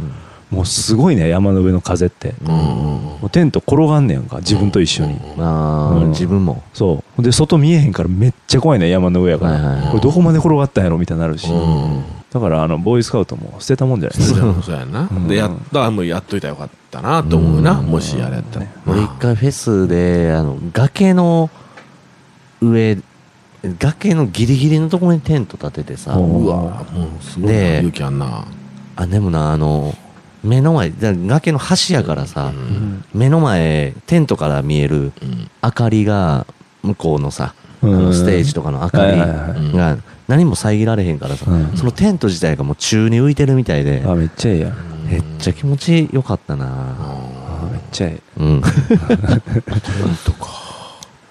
もうすごいね山の上の風って、もうテント転がんねんか自分と一緒に、自分も。そう。で外見えへんからめっちゃ怖いね山の上やから、これどこまで転がったんやろみたいになるし、うんだからあのボーイスカウトも捨てたもんじゃないですか。そうやそうやな、うん。でやったもうやっといたらよかったなと思うな、うんもしあれやったら、俺一回フェスであの崖の上崖のギリギリのところにテント立ててさ。おうわもうすごい勇気あんな、あでもなあの目の前だ崖の端やからさ、うん。目の前テントから見えるうん明かりが向こうのさ、うんあのステージとかの明かりが何も遮られへんからさ、うん。そのテント自体がもう宙に浮いてるみたいで、あめっちゃええやん。めっちゃ気持ちよかったな。あめっちゃええ。うん。テントか。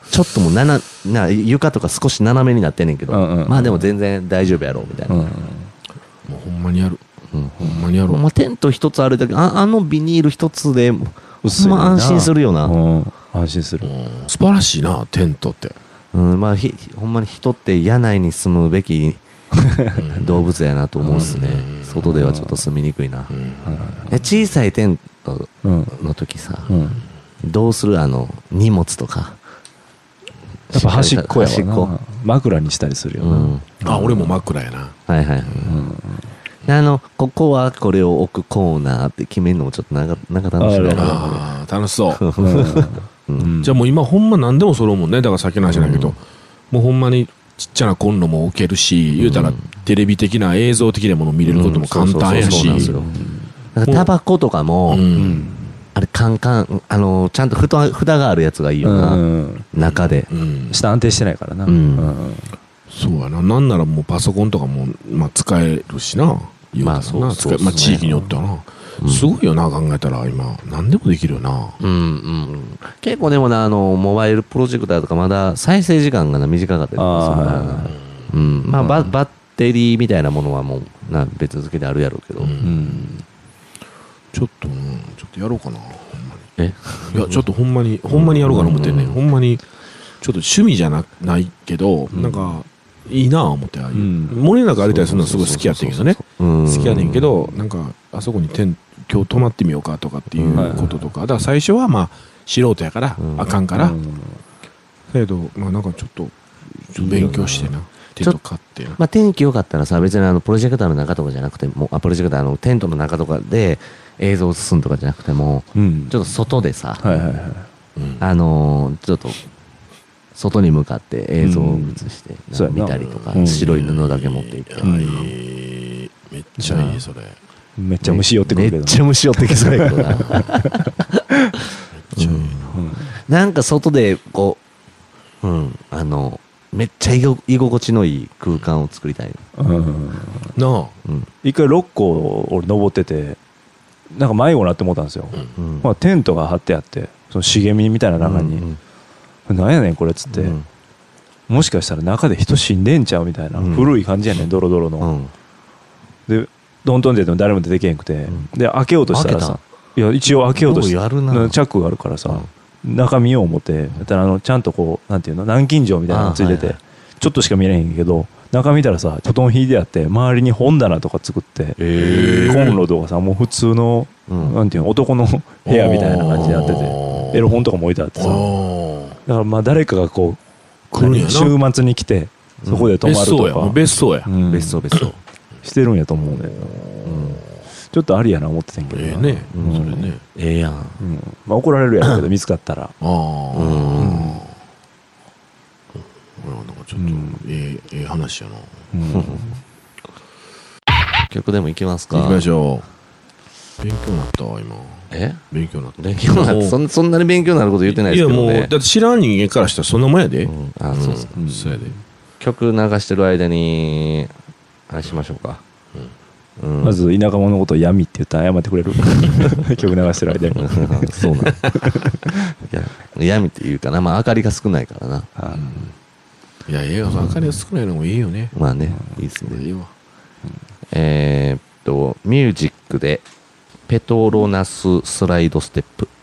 ちょっともうななな床とか少し斜めになってんねんけど、うんうんうん。まあでも全然大丈夫やろみたいな、うんもうほんまにやる。うん。ほんまにやろう。まあ、テント一つあるだけああのビニール一つでほ薄ま安心するよな、うん。安心する。うん。素晴らしいなテントってうんまあ、ひほんまに人って屋内に住むべき 動物やなと思うっすね、うん。外ではちょっと住みにくいな、うん。え小さいテントうんの時さ、うん。どうする？あの荷物とか。やっぱ端っこや端っこ。わな枕にしたりするよう、なん。あ俺も枕やな。はいはいはい、であのここはこれを置くコーナーって決めるのもちょっとなんかなんか楽しいなあ楽しそう じゃあもう今ほんま何でも揃うもんね。だからさっきの話だけど、もうほんまにちっちゃなコンロも置けるし、言うたらテレビ的な映像的なものを見れることも簡単やし。タバコとかも、うん。あれカンカンあのちゃんと蓋蓋があるやつがいいよな、うん。中で、うん。下安定してないからな。うん。そうやな。なんならもうパソコンとかも、まあ、使えるしな。まあそうまあ、地域によってはな、すごいよな考えたら今。何でもできるよな。うんうん結構でもなあのモバイルプロジェクターとかまだ再生時間がな短かったりとかするうん。まあ、ババッテリーみたいなものはもうな別付けであるやろうけど、うん。うん。ちょっと、うん。ちょっとやろうかなほんまえ？にいやちょっとほんまにほんまにやろうかな思ってんね、うん。ほんまにちょっと趣味じゃなないけど、なんかいいなあ思ってああいう、うん。森の中歩いたりするのはすごい好きやってんけどね。うん。好きやねんけどなんかあそこにテン今日泊まってみようかとかっていうこととか、だから最初はまあ素人やから、うん。あかんから、けどまあなんかちょっと勉強してな。テント買ってな。まあ、天気良かったらさ別にあのプロジェクターの中とかじゃなくてもあプロジェクターのテントの中とかで映像を進むとかじゃなくてもうん。ちょっと外でさ、はいはいはい。うん。あのーちょっと外に向かって映像を映して、見たりとか、うん。白い布だけ持っていって、めっちゃいいそれめっちゃ虫寄ってくるけどめっちゃ虫寄ってきそうやけどな。ちゃいいななんか外でこううんあのめっちゃ居心地のいい空間を作りたい、うんうん。なあ。うん。一回六甲俺登っててなんか迷子なって思ったんですよ、うん。まあ、テントが張ってあってその茂みみたいな中に、うん。なんやねんこれっつって、うん。もしかしたら中で人死んでんちゃうみたいな、うん。古い感じやねんドロドロの、うん。でどんどん出ても誰も出てけへんくて、ん。で開けようとしたらさいや一応開けようとしてようやるな。チャックがあるからさ、中見よう思ってやったらあのちゃんとこうなんていうの南京錠みたいなのついてて、あはいはい。ちょっとしか見えへんけど中見たらさ布団引いてあって周りに本棚とか作って、えコンロとかさもう普通の、うん。なんていうの男の部屋みたいな感じになってあてー。エロ本とかも置いてあってあさだーからまあ誰かがこう週末に来てそこで泊まるとか、別荘や。うん。別荘別荘、してるんやと思うねんな。ちょっとありやな思ってたんやけどな。ええね。うん。それね。ええやん。うん。まあ怒られるやろうけど見つかったら。ああうん。これはなんかちょっとうん。ええええ話やな。うん。曲でも行きますか？行きましょう。勉強になったわ今。え？勉強になった。勉強になるそんそんなに勉強になること言ってないですけどね。いやもうだって知らん人間からしたらそんなもんやで。うん。あそうやで。曲流してる間にあれしましょうか、うん。まず田舎者のことを闇って言ったら謝ってくれる。曲流してる間に。そうなんいや闇っていうかな。まあ明かりが少ないからな。あいやええよその明かりが少ないのもいいよね。まあねいいですね。いいわ。えーっとミュージックでペトロナススライドステップ「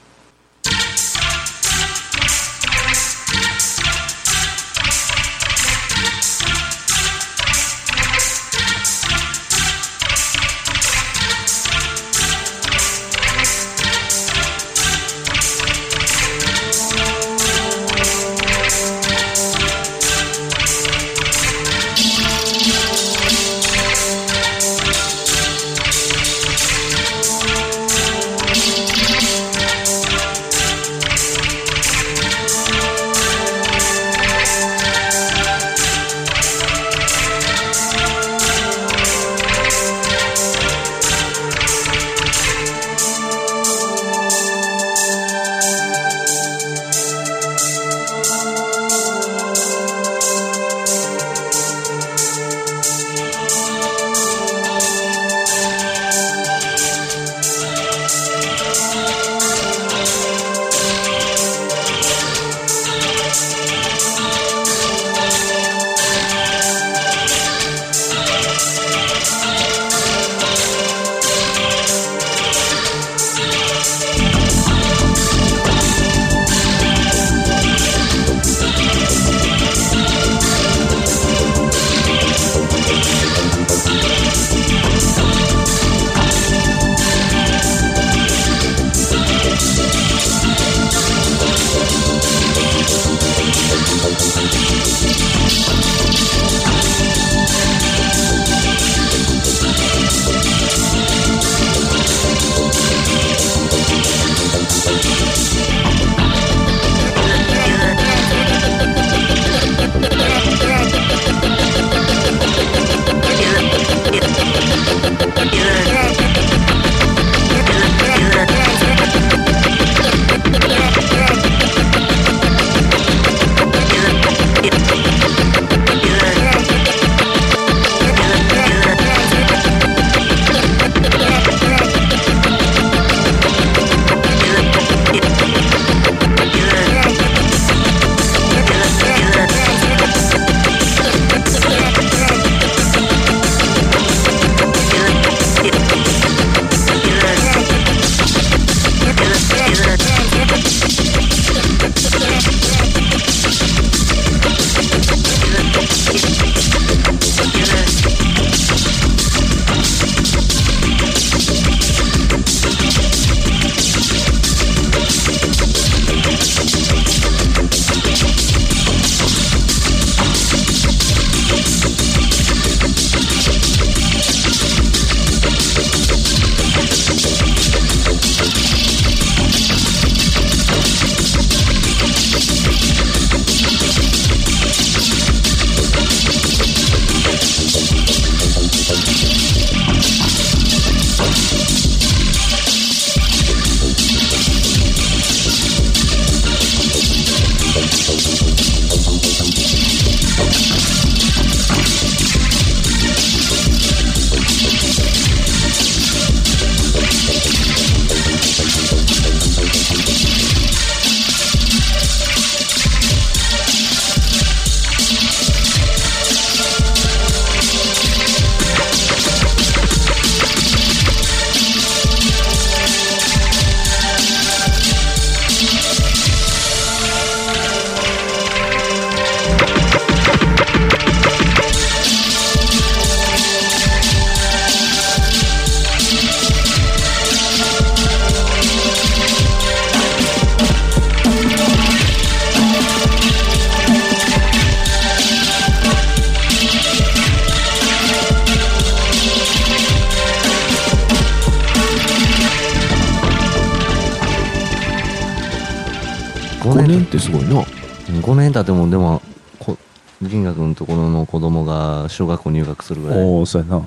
そうやな。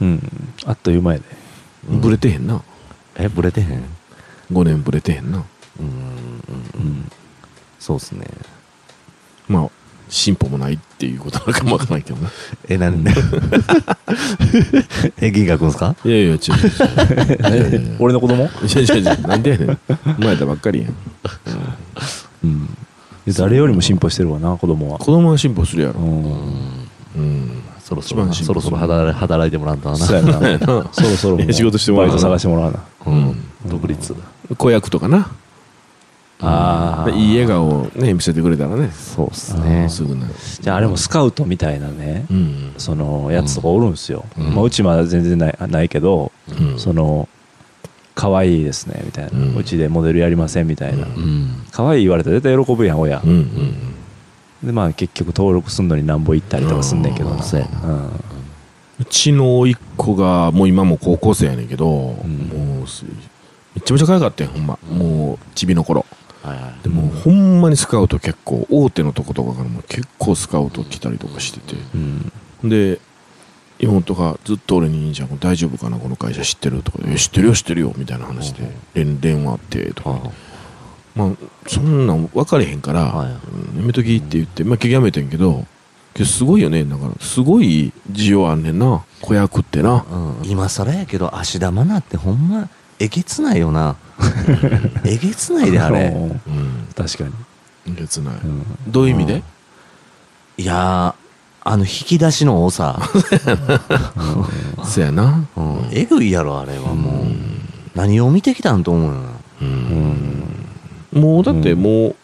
うん。あっという間やで。うん。ブレてへんな。えブレてへん？5年ブレてへんな。うんうんうん。そうっすね。まあ進歩もないっていうことなのかもわからないけどな えなんで？え銀河君ですか？いやいや違う違う俺の子供？いやいやいやなんでやねん。生まれたばっかりやん。うん。誰よりも進歩してるわな子供は。子供は進歩するやろ。うん。うんそろそろそろそろ働い働いてもらうとな。そうやな。そろそろ仕事してもらうバイト探してもらうな。うん。独立。子役とかな。ああいい笑顔をね見せてくれたらね。そうっすね。すぐなる。じゃああれもスカウトみたいなねうん。そのやつとかおるんすよ、うん。まあ、うちまだ全然ないないけど、うん。その可愛いですねみたいな、ううんちでモデルやりませんみたいな、うん。うん可愛い言われたら絶対喜ぶやん親、うんうんでまあ結局登録すんのになんぼ行ったりとかすんねんけど。な、そうん。うちの甥っ子がもう今も高校生やねんけど、ん。もうすめちゃめちゃ可愛かったよほんま。もうちびの頃。はいはい。でもほんまにスカウト結構大手のとことかからも結構スカウト来たりとかしてて。うん。で妹がずっと俺に「じゃあ大丈夫かなこの会社知ってる?」とかで「え知ってるよ知ってるよ」みたいな話で連電話あってとか。あまあそんなん分かれへんから、はいうんやめときって言って、まあ、結局やめてんけどけどすごいよね。だからすごい需要あんねんな。子役ってな。うん。今更やけど芦田愛菜ってほんまえげつないよな。えげつないであれ。うん。うん確かに、えげつない、うん。どういう意味で、いやーあの引き出しの多さ、そやな。うん、えぐいやろあれはもう、何を見てきたんと思うよな。うんもうだってもう、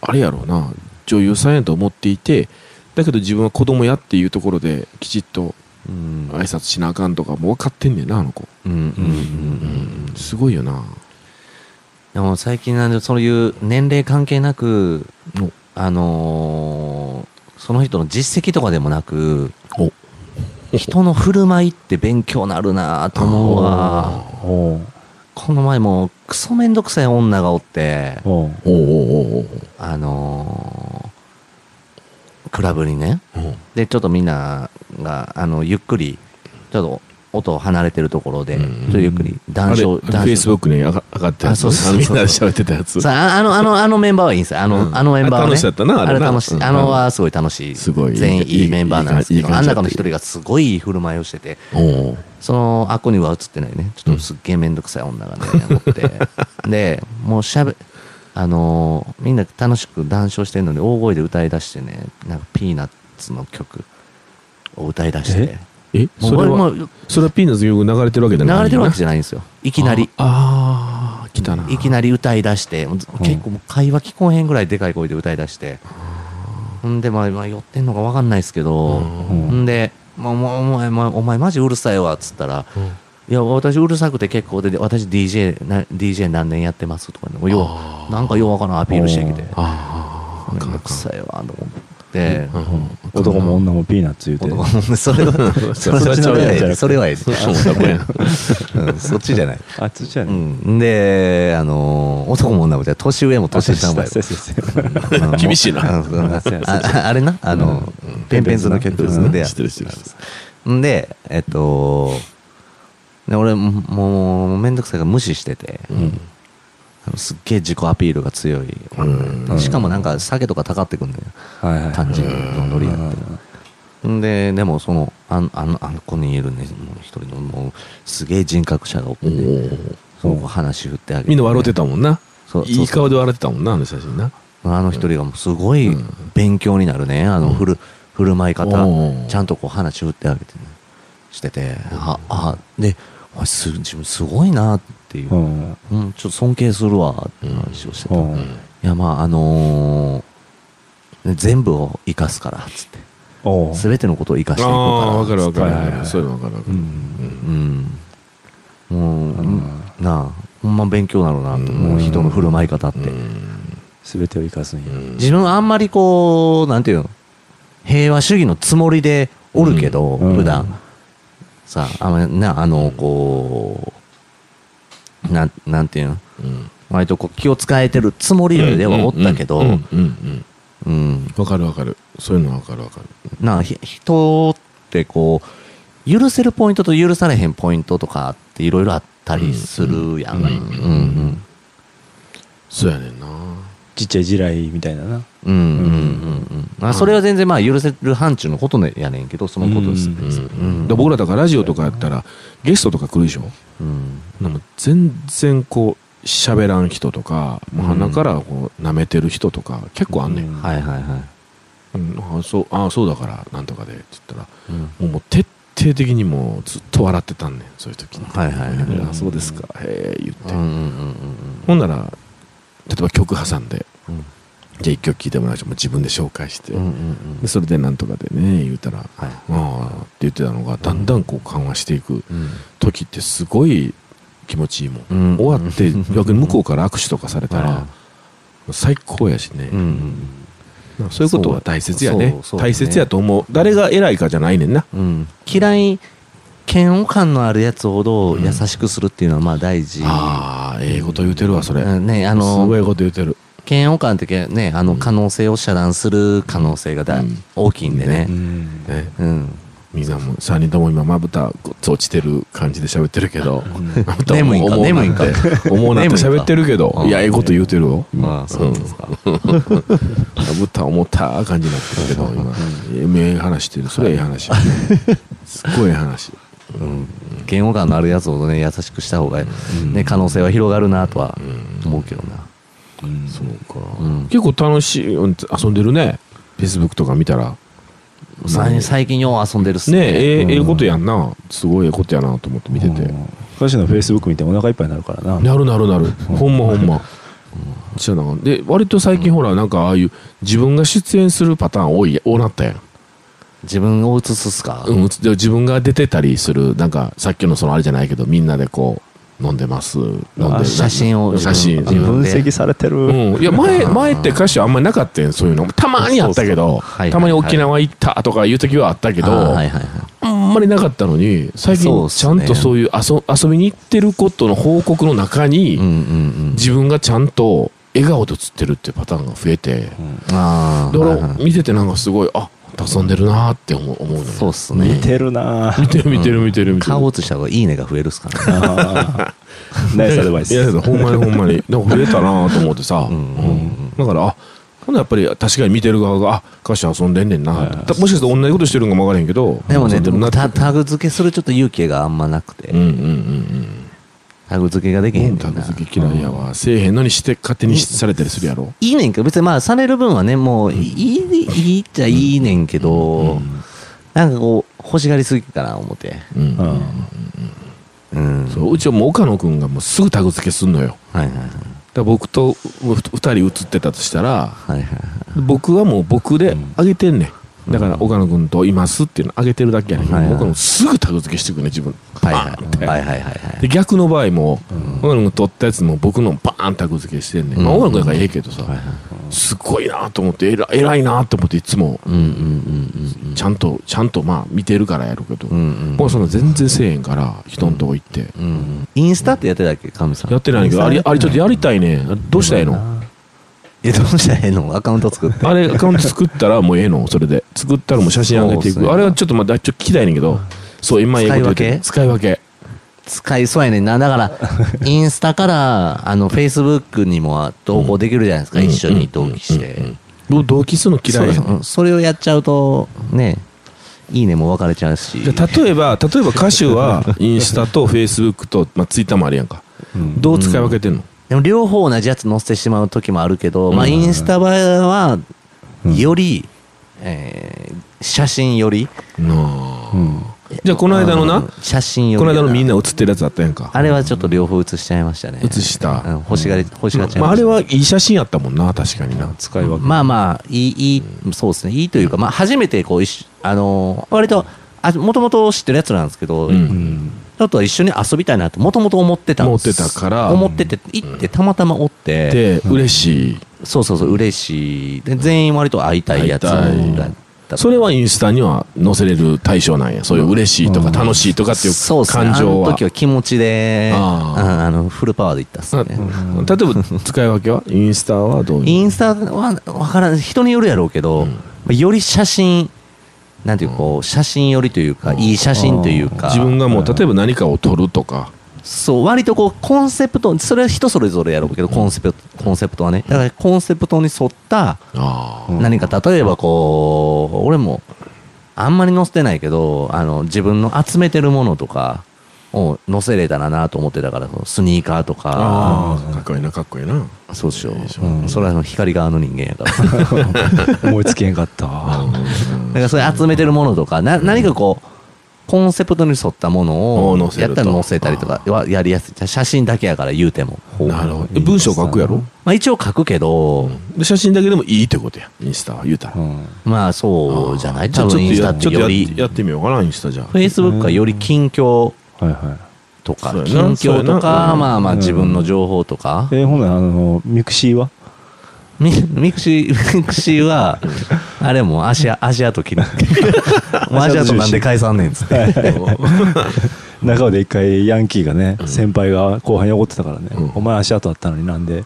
あれやろうな。女優さんやと思っていてだけど自分は子供やっていうところできちっとうん。挨拶しなあかんとかもう分かってんねんなあの子、うんうんうんうん。すごいよな。でも最近なんでそういう年齢関係なくお。あのーその人の実績とかでもなくお。人の振る舞いって勉強なるなと思うわこの前もクソめんどくさい女がおっておう。おうおうおうあのークラブにね。おうでちょっとみんながあのゆっくりちょっと音離れてるところで、うん。ちょゆっくりあれ談笑フェイスブックに上がったやつ。あそうそうみんなで喋ってたやつ。さああのあのあのメンバーはいいんですよ。あの,、うん。あのメンバーは、楽しかったなあれな。楽しい、うん。あのはすごい楽しい。すごい。全員いいメンバーなんですけどあん中の一人がすごいいい振る舞いをしててそのあっこには映ってないね。ちょっとすっげえ面倒くさい女がねおって。でもうしゃべあのーみんな楽しく談笑してるのに大声で歌い出してねなんかピーナッツの曲を歌い出してえそれはそれはピーナッツの曲流れてるわけじゃない流れてるわけじゃゃないんですよ。いきなり。ああー来たな。いきなり歌い出して結構もう会話聞こえへんぐらいでかい声で歌い出して。ほんでまあまあ寄ってんのか分かんないですけど。うんほんで「まあ、お前まあお前マジうるさいわ」っつったら「いや私うるさくて結構で私 DJ, な DJ 何年やってます」とかね。ようなんかようわからんアピールしてきて。ああめんどくさいわと思って。男も女もピーナッツ言うて。それはそれはそれはええそれはええそっちじゃない。あっちじゃうねん。であの男も女もじゃ年上も年下も厳しいな。う。んあれな？あの、ペンペンズの曲ででえっとで俺ももうめんどくさいから無視してて、うんすっげえ自己アピールが強い、うん。しかもなんか酒とかたかってくんだよ。はいはい。感じのノリやって。ん。ででもそのあんあのあの子にいるね。もう一人のもうすげえ人格者がおってその子話振ってあげて、みんな笑ってたもんな。そういい顔で笑ってたもんなあの写真な。あの一人がもうすごいうん勉強になるね、あの振る振る舞い方。ちゃんとこう話振ってあげてね。しててああで自分すごいな。っていう、うん。うん、ちょっと尊敬するわって話をしてた、いうん。やまああのーね全部を生かすからっつって。全てのことを生かしていこうからああ分かる分かる。はいはいはい。そういうの分かる分かる。うんうん。もう、うん。なあほんま勉強なるなと、もう人の振る舞い方って、全てを生かすんや。自分はあんまりこうなんていうの？平和主義のつもりでおるけど、うん。普段。さああのなあのこうなんなんていうの？うん。割とこう気を使えてるつもりではおったけど、うん。わかるわかる。そういうのわかるわかる。なひ人ってこう許せるポイントと許されへんポイントとかっていろいろあったりするやん。うん。うんうん。そうやねんな。ちっちゃい地雷みたいななうんうんうんうんまあそれは全然まあ許せる範疇のことやねんけどそのことです。ううんうんで僕らだからラジオとかやったらゲストとか来るでしょ？うん。でも全然こう喋らん人とかもう鼻からこう舐めてる人とか結構あんねん、うん。はいはいはい。うん。あそうあそうだからなんとかでって言ったらうん。もうもう徹底的にもうずっと笑ってたんねんそういう時に。はいはいはいあそうですか。へえ言って、うんうんうん。ほんなら例えば曲挟んでうんじゃあ一曲聴いてもらうしもう自分で紹介して、うんうんうん。でそれでなんとかでね言うたらはい。ああって言ってたのがだんだんこう緩和していくうん。時ってすごい気持ちいいもん、うん。終わって逆に向こうから握手とかされたら、は最高やしね、うんうんまあそういうことは大切やね。そうそう大切やと思う。誰が偉いかじゃないねんな。うん。嫌い嫌悪感のあるやつほど優しくするっていうのはまあ大事。ああええこと言うてるわそれ、うん。ねあすごのいこと言うてる嫌悪感ってけねあの可能性を遮断する可能性がだうん。大きいんでね。う。ん。ねうん。みんなも3人とも今まぶたごっつ落ちてる感じで喋ってるけど眠いんか？眠いんか？思うなって喋ってるけどうん。いやええこと言うてるよ。まあそうですか。まぶた重た感じになってるけど今。ええ話してる。それはええ話。すっごいええ話。うん。嫌悪感のあるやつほどね優しくした方がね可能性は広がるなとは思うけどな。うん。そうか。うん。結構楽しいうん遊んでるね。フェイスブックとか見たら。さ最近よう遊んでるっすね。ええうん。ええことやんな。すごいええことやなと思って見てて。うん。歌手のフェイスブック見てお腹いっぱいになるからな。なるなるなる。ほんまほんま。じゃあな。んかで割と最近ほらなんかああいう自分が出演するパターン多い多なったやん。自分を映すっすか？うん、で自分が出てたりするなんかさっきのそのあれじゃないけどみんなでこう飲んでます。飲んあで写真を写真。自分で。分析されてる。うん、いや 前前って歌詞あんまりなかったんそういうの。たまにあったけどはいたまに沖縄行ったとかいう時はあったけど、あーはいはいはい。あんまりなかったのに最近ちゃんとそういう遊遊びに行ってることの報告の中に、うんうんうん。自分がちゃんと笑顔で映ってるっていうパターンが増えて、ああ。だから見ててなんかすごいあ遊んでるなーって思う思うそうっすね。見てるなぁ見てる見てる見てる。見てる顔映した方がいいねが増えるっすからね。ナイスアドバイス。いやいやほんまにほんまに。なんか増えたなと思ってさ、うんうんだからあほんならやっぱり確かに見てる側があ歌手遊んでんねんな、はい。たもしかしたら同じことしてるんかも分からへんけどでもね、でるなって。タタグ付けするちょっと勇気があんまなくて、うんうんうんタグ付けができうんへんねんな。タグ付け嫌いやわ、せえへんのにして勝手にされたりするやろ、いいねんけど、別にまあ、される分はね、もう、いい、いいっちゃいいねんけど、なんかこう、欲しがりすぎかな、思って。うんうんうん。そううちはもう岡野君がもうすぐタグ付けすんのよはいはいはい。だ僕とふ二人写ってたとしたらはいはいはい。僕はもう僕であげてんねんだから岡野君といますっていうのあげてるだけやねんけど、はいはい。岡野君すぐタグ付けしてくるね自分。はいはい。バーンって。はいはい。で逆の場合も、岡野君撮ったやつも僕のバーンタグ付けしてんねん、まあ、うん岡野君がええけどさ、すごいなと思って偉い偉いなと思っていつもちゃんとちゃんとまあ見てるからやるけど、うん。うその全然せえへんから人のとこ行って。インスタってやってたっけ、神さん。やってないけどあれあれちょっとやりたいね。どうしたらええの？え、どうしたらええの？アカウント作って。あれアカウント作ったらもうええの？それで。作ったらもう写真上げていく、ねあれはちょっとまだちょっと聞きたいねんけど。そう今使い分け？使い分け。使いそうやねんな。だから、インスタから、あの、フェイスブックにも投稿できるじゃないですか、一緒に同期して。ど同期するの嫌いやねそれをやっちゃうと、ね、いいねも分かれちゃうし。例えば例えば歌手はインスタとフェイスブックと、まあ、ツイッターもあるやんか。うん。どう使い分けてんの、でも両方同じやつ載せてしまう時もあるけど、まあ、インスタ映えは、より、えー写真より、じゃあこの間のな、うん写真より。この間のみんな写ってるやつあったやんか。あれはちょっと両方写しちゃいましたね。写した。うん。欲しがり、欲しがっちゃいまあ、ました。あれはいい写真やったもんな確かにな。使い分けまあまあ、いい、いい、そうですね。いいというか、まあ、初めてこう、一緒あのー割と、あ、もともと知ってるやつなんですけど、うんうんちょっと一緒に遊びたいなと、もともと思ってたんです。思ってたから。思ってて、行ってたまたまおって、で嬉しい。そうそうそう、嬉しい。で、全員割と会いたいやつ会いたそれはインスタには載せれる対象なんや。そういう嬉しいとか楽しいとかっていう感情は。あの時は気持ちでああのフルパワーでいったっすね、例えば使い分けは？インスタはどういう？インスタは分からん。人によるやろうけど、より写真なんていうかこう写真寄りというか、いい写真というか。自分がもう例えば何かを撮るとか。そう割とこうコンセプトそれは人それぞれやろうけどコンセプトコンセプトはね。だからコンセプトに沿った何か例えばこう俺もあんまり載せてないけどあの自分の集めてるものとかを載せれたらなと思ってたからスニーカーとか。かっこいいなかっこいいな。そうしよう、うん。それはあの光側の人間やから。思いつけへんかった。わだからそれ集めてるものとかな何かこうコンセプトに沿ったものをやったら載せたりとかはやりやすい。写真だけやから言うても、なるほど。え文章書くやろ？まあ、一応書くけど、で写真だけでもいいってことや。インスタは。言うたら。うん。まあそうじゃない？じゃあちょっと多分インスタやちょっとやってより。やってみようかなインスタじゃあ。フェイスブックはより近況はいはい。とか近況とかまあまあ自分の情報とか。えーほんならあのミクシーは？ミミクシーミクシーは あれも足足跡切る。もう足跡なんで返さんねんっつって。中で一回ヤンキーがね、先輩が後輩に怒ってたからね、うん。お前足跡あったのになんで？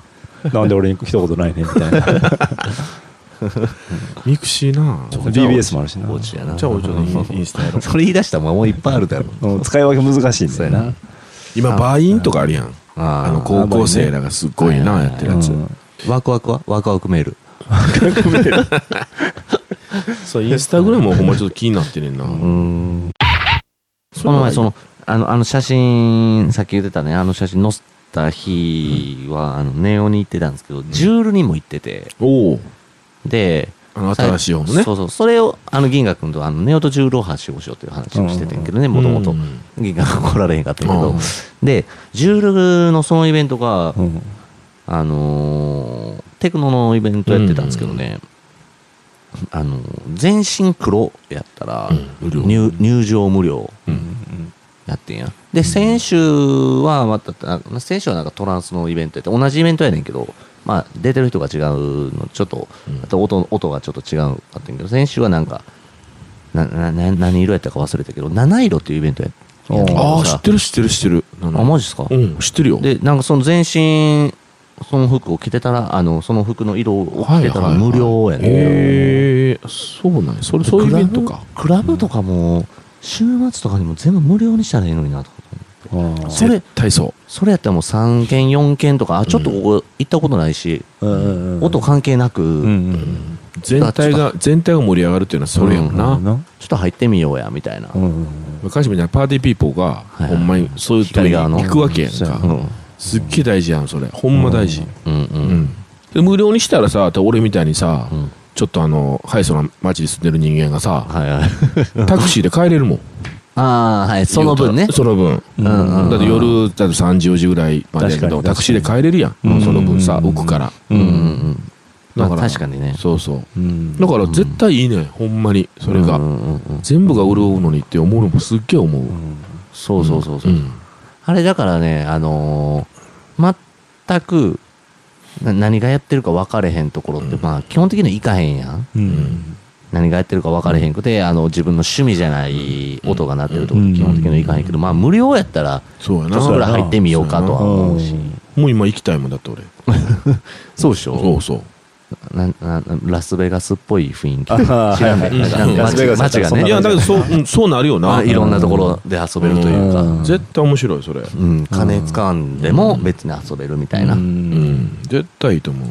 なんで俺に一言ないねんみたいな ミクシーな。BBS もあるしな。じゃあ俺ちょっとインインスタやろう。それ言い出したらもういっぱいあるだろ。うん。使い分け難しいんだよな。そうやな。今 Vine とかあるやん。あの高校生らがすっごいなやってるやつ。うん。ワクワクは？ワクワクメール。そうインスタグラムはほんまちょっと気になってねんな。うん。この前そのあのあの写真さっき言ってたねあの写真載せた日は、あのネオに行ってたんですけどジュールにも行ってて。おおで新しい方のね。そうそうそれをあの銀河君とあのネオとジュールをしようという話をしててんけどねもともとうん銀河君来られへんかったけど。うん。でジュールのそのイベントがうん。あのーテクノのイベントやってたんですけどね、あの全身黒やったら入入場無料。うん。やってんや。で先週はまたあ先週はなんかトランスのイベントやって同じイベントやねんけどまあ出てる人が違うのちょっとうん。あと音音がちょっと違うかったけど先週はなんかななな何色やったか忘れたけど七色っていうイベントやってああ知さってる知ってる知ってる。ああマジっすか？うん知ってるよ。でなんかその全身その服を着てたらあのその服の色を着てたらはいはいはい。無料やね、へえそうなんや。それそういうイベントか。クラブとかも週末とかにも全部無料にしたらいいのになとそれ絶対そそれやったらもう3件4件とかあちょっとここ行ったことないし、うんうんうん音関係なく、うんううん。全体が全体が盛り上がるっていうのはそれやもんな、うんなちょっと入ってみようやみたいな、うんうん昔みたいなパーティーピーポーがいはい。ほんまにそういうとこに行くわけやんか、すっげえ大事やんそれ。ほんま大事、うんうん無料にしたらさ俺みたいにさ、うん。ちょっとあのハイソな街に住んでる人間がさはいはい。タクシーで帰れるもんああはいその分ね。その分、うんうん。うんだって夜だって3時4時ぐらいまでやけ確かにどタクシーで帰れるやん、うん。その分さうん浮くから、うんうん。うん。だから、まあ確かにね。そうそう。うん。だから絶対いいね。ほんまに。それが、うんうんうん。うん全部が潤うのにって思うのもすっげえ思う、そうそうそうそう、ん。あれだからねあのー全くな何がやってるか分かれへんところって、うん。まあ基本的には行かへんやん。うん何がやってるか分かれへんくて、あの自分の趣味じゃない音が鳴ってるところうん。基本的には行かへんけど、まあ無料やったらちょっとぐらい入ってみようかとは思うし。もう今行きたいもんだって俺。そうでしょ？そうそう。ななラスベガスっぽい雰囲気。知らない。街街がね。いやだけどそう,、うん、そうなるよな。まあいろんなところで遊べるというか、うん。絶対面白いそれ。うん、金使わんでも別に遊べるみたいな、ううんん。絶対いいと思う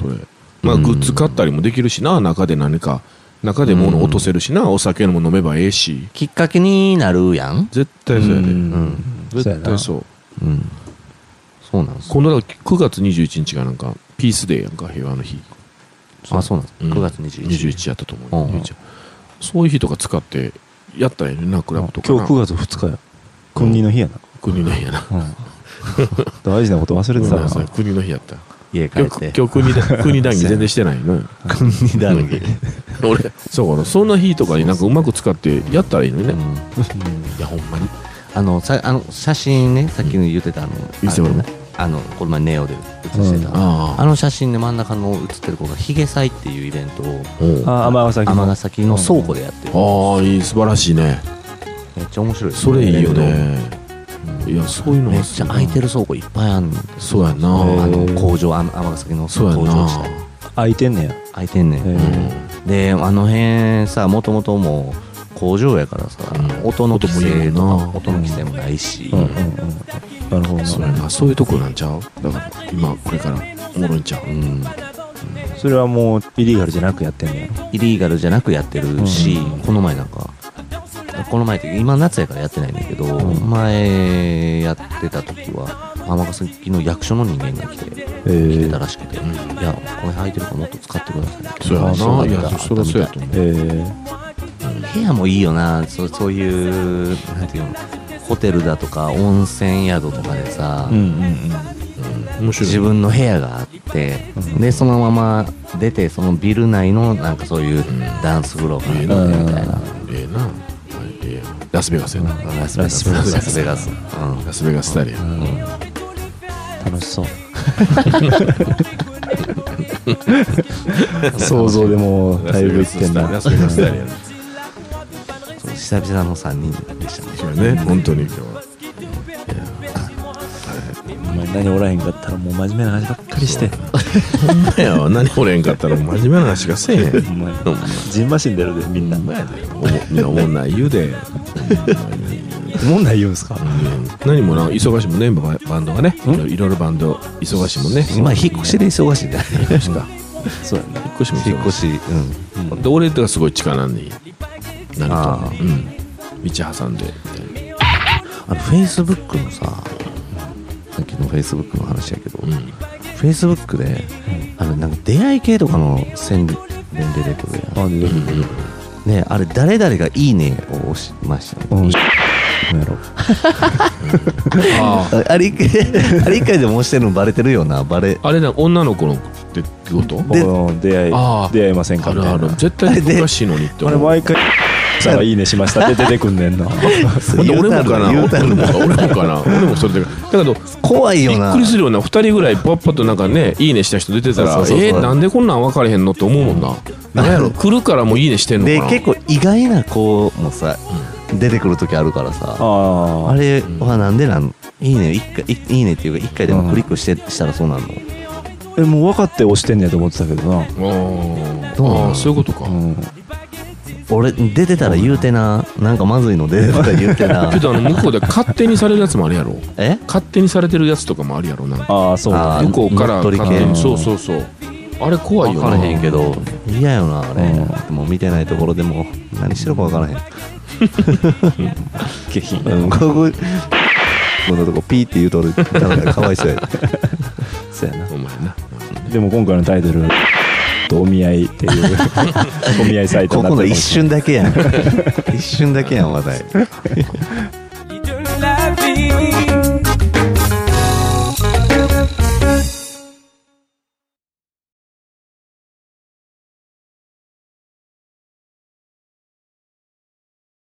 それ。まあうん。グッズ買ったりもできるしな中で何か中で物落とせるしなお酒も飲めばええし。きっかけになるやん、絶対そうやで、うん。絶対そう。うん、そうなんです。今度だから9月21日がなんかピースデーやんか平和の日。あそうなんです、うん。9月21日21やったと思う、うん。うん21そういう日とか使ってやったらいいねんなクラブとかな。今日9月2日や。国の日やな。国の日やな。大事なこと忘れてたな国の日やった家帰今日って。今日 国だ国談義全然してないの国だらけ、俺そうかな。そんな日とかになんかうまく使ってやったらいいのにね、うん。いやほんまに。あのさあの写真ねさっきの言ってたあの、うあれあのこの前ネオで写してた、ああ。の写真で真ん中の写ってる子がヒゲ祭っていうイベントをああ尼崎崎の倉庫でやってる、ああいい素晴らしいね。めっちゃ面白いですそれいいよねいやそういうのめっがちゃ空いてる倉庫いっぱいあんのそうやな。あの工場あ尼崎のそうや工場地帯な。空いてんねや。空いてんねん、へうん。であの辺さもともともう工場やからさ、うん。音の規制とか音の規制もないし、うん。うんうんなるほどな。そうやな。そういうとこなんちゃう？だから今これからおもろいんちゃう？うん。それはもうイリーガルじゃなくやってんねや。イリーガルじゃなくやってるし、うん。この前なんかこの前って今夏やからやってないんだけど、ん。前やってた時は尼崎の役所の人間が来てえ来てたらしくて、うん。いやこれ履いてるからもっと使ってくださいって。そうやあそうそりゃそうや。と思うえ部屋もいいよな。そうそういうなんていうのホテルだとか温泉宿とかでさ、うんうんうん。面白い自分の部屋があって、うん。でそのまま出てそのビル内のなんかそういうダンスフロアがあってみたいな、ええなはいええやんラスベガスやな。ラスベガス。ラスベガス、うんラスベガス。スタイルや楽しそう。想像でもうだいぶいってんな。ラスベガススタイルやな。そう久々の3人でしたね。ね。本当に今日は何おらへんかったらもう真面目な話ばっかりして。ほんまやわ。何おれんかったら真面目な話がせえへん。お前ジンマシン出るでみんな。ほんまやで。おもみんなおもんない言うで。もんない言うんすか？何もな忙しいもんねババンドがね。いろいろバンド忙しいもんね。今引っ越しで忙しいんだよね。確か。そうやな引っ越しも忙しい。引っ越しうん。で俺とかすごい近なんになるあと、うん、道挟んで。みたいなあのフェイスブックのささっきのフェイスブックの話やけど、うん。フェイスブックで、あのなんか出会い系とかの宣伝出てくるやん。あでねあれ誰々が「いいね」を押しましたね、うん。やろ あああれ一回あれ一回でも押してるのバレてるよな。バレ。ああれな女の子のってこと？出会い出会いませんかあるあみたいな。る絶対おかしいのにって思う。あれ毎回さんがいいねしましたって出てくんねんな。俺もかな？俺もか俺もかな俺もそれでだけど怖いよな。びっくりするような2人ぐらいパッパとなんかねいいねした人出てたらそうそうそう。えー、なんでこんなん分かれへんのって思うもんな。なんやろ来るからもういいねしてんのかな。で結構意外な子もさ、出てくる時あるからさあれはなんでなん？いいね。一回いいいねっていうか一回でもクリックして、したらそうなんの？えもう分かって押してんねやと思ってたけどな。あー。どうなの？あーそういうことか、うん俺出てたら言うてな。なんかまずいの出てたら言うてな。けどあの向こうで勝手にされるやつもあるやろ。え？勝手にされてるやつとかもあるやろ。なああそう向こうから勝手に。そうそうそう。あれ怖いよな。分からへんけど。嫌よなあれ、うもう見てないところでも。何してるか分からへん。下品うんこここのとこピーって言うとる。かわいそうや。で そうやな。お前な。でも今回のタイトルお見合いっていう お見合いサイトここの一瞬だけやん一瞬だけやん話題.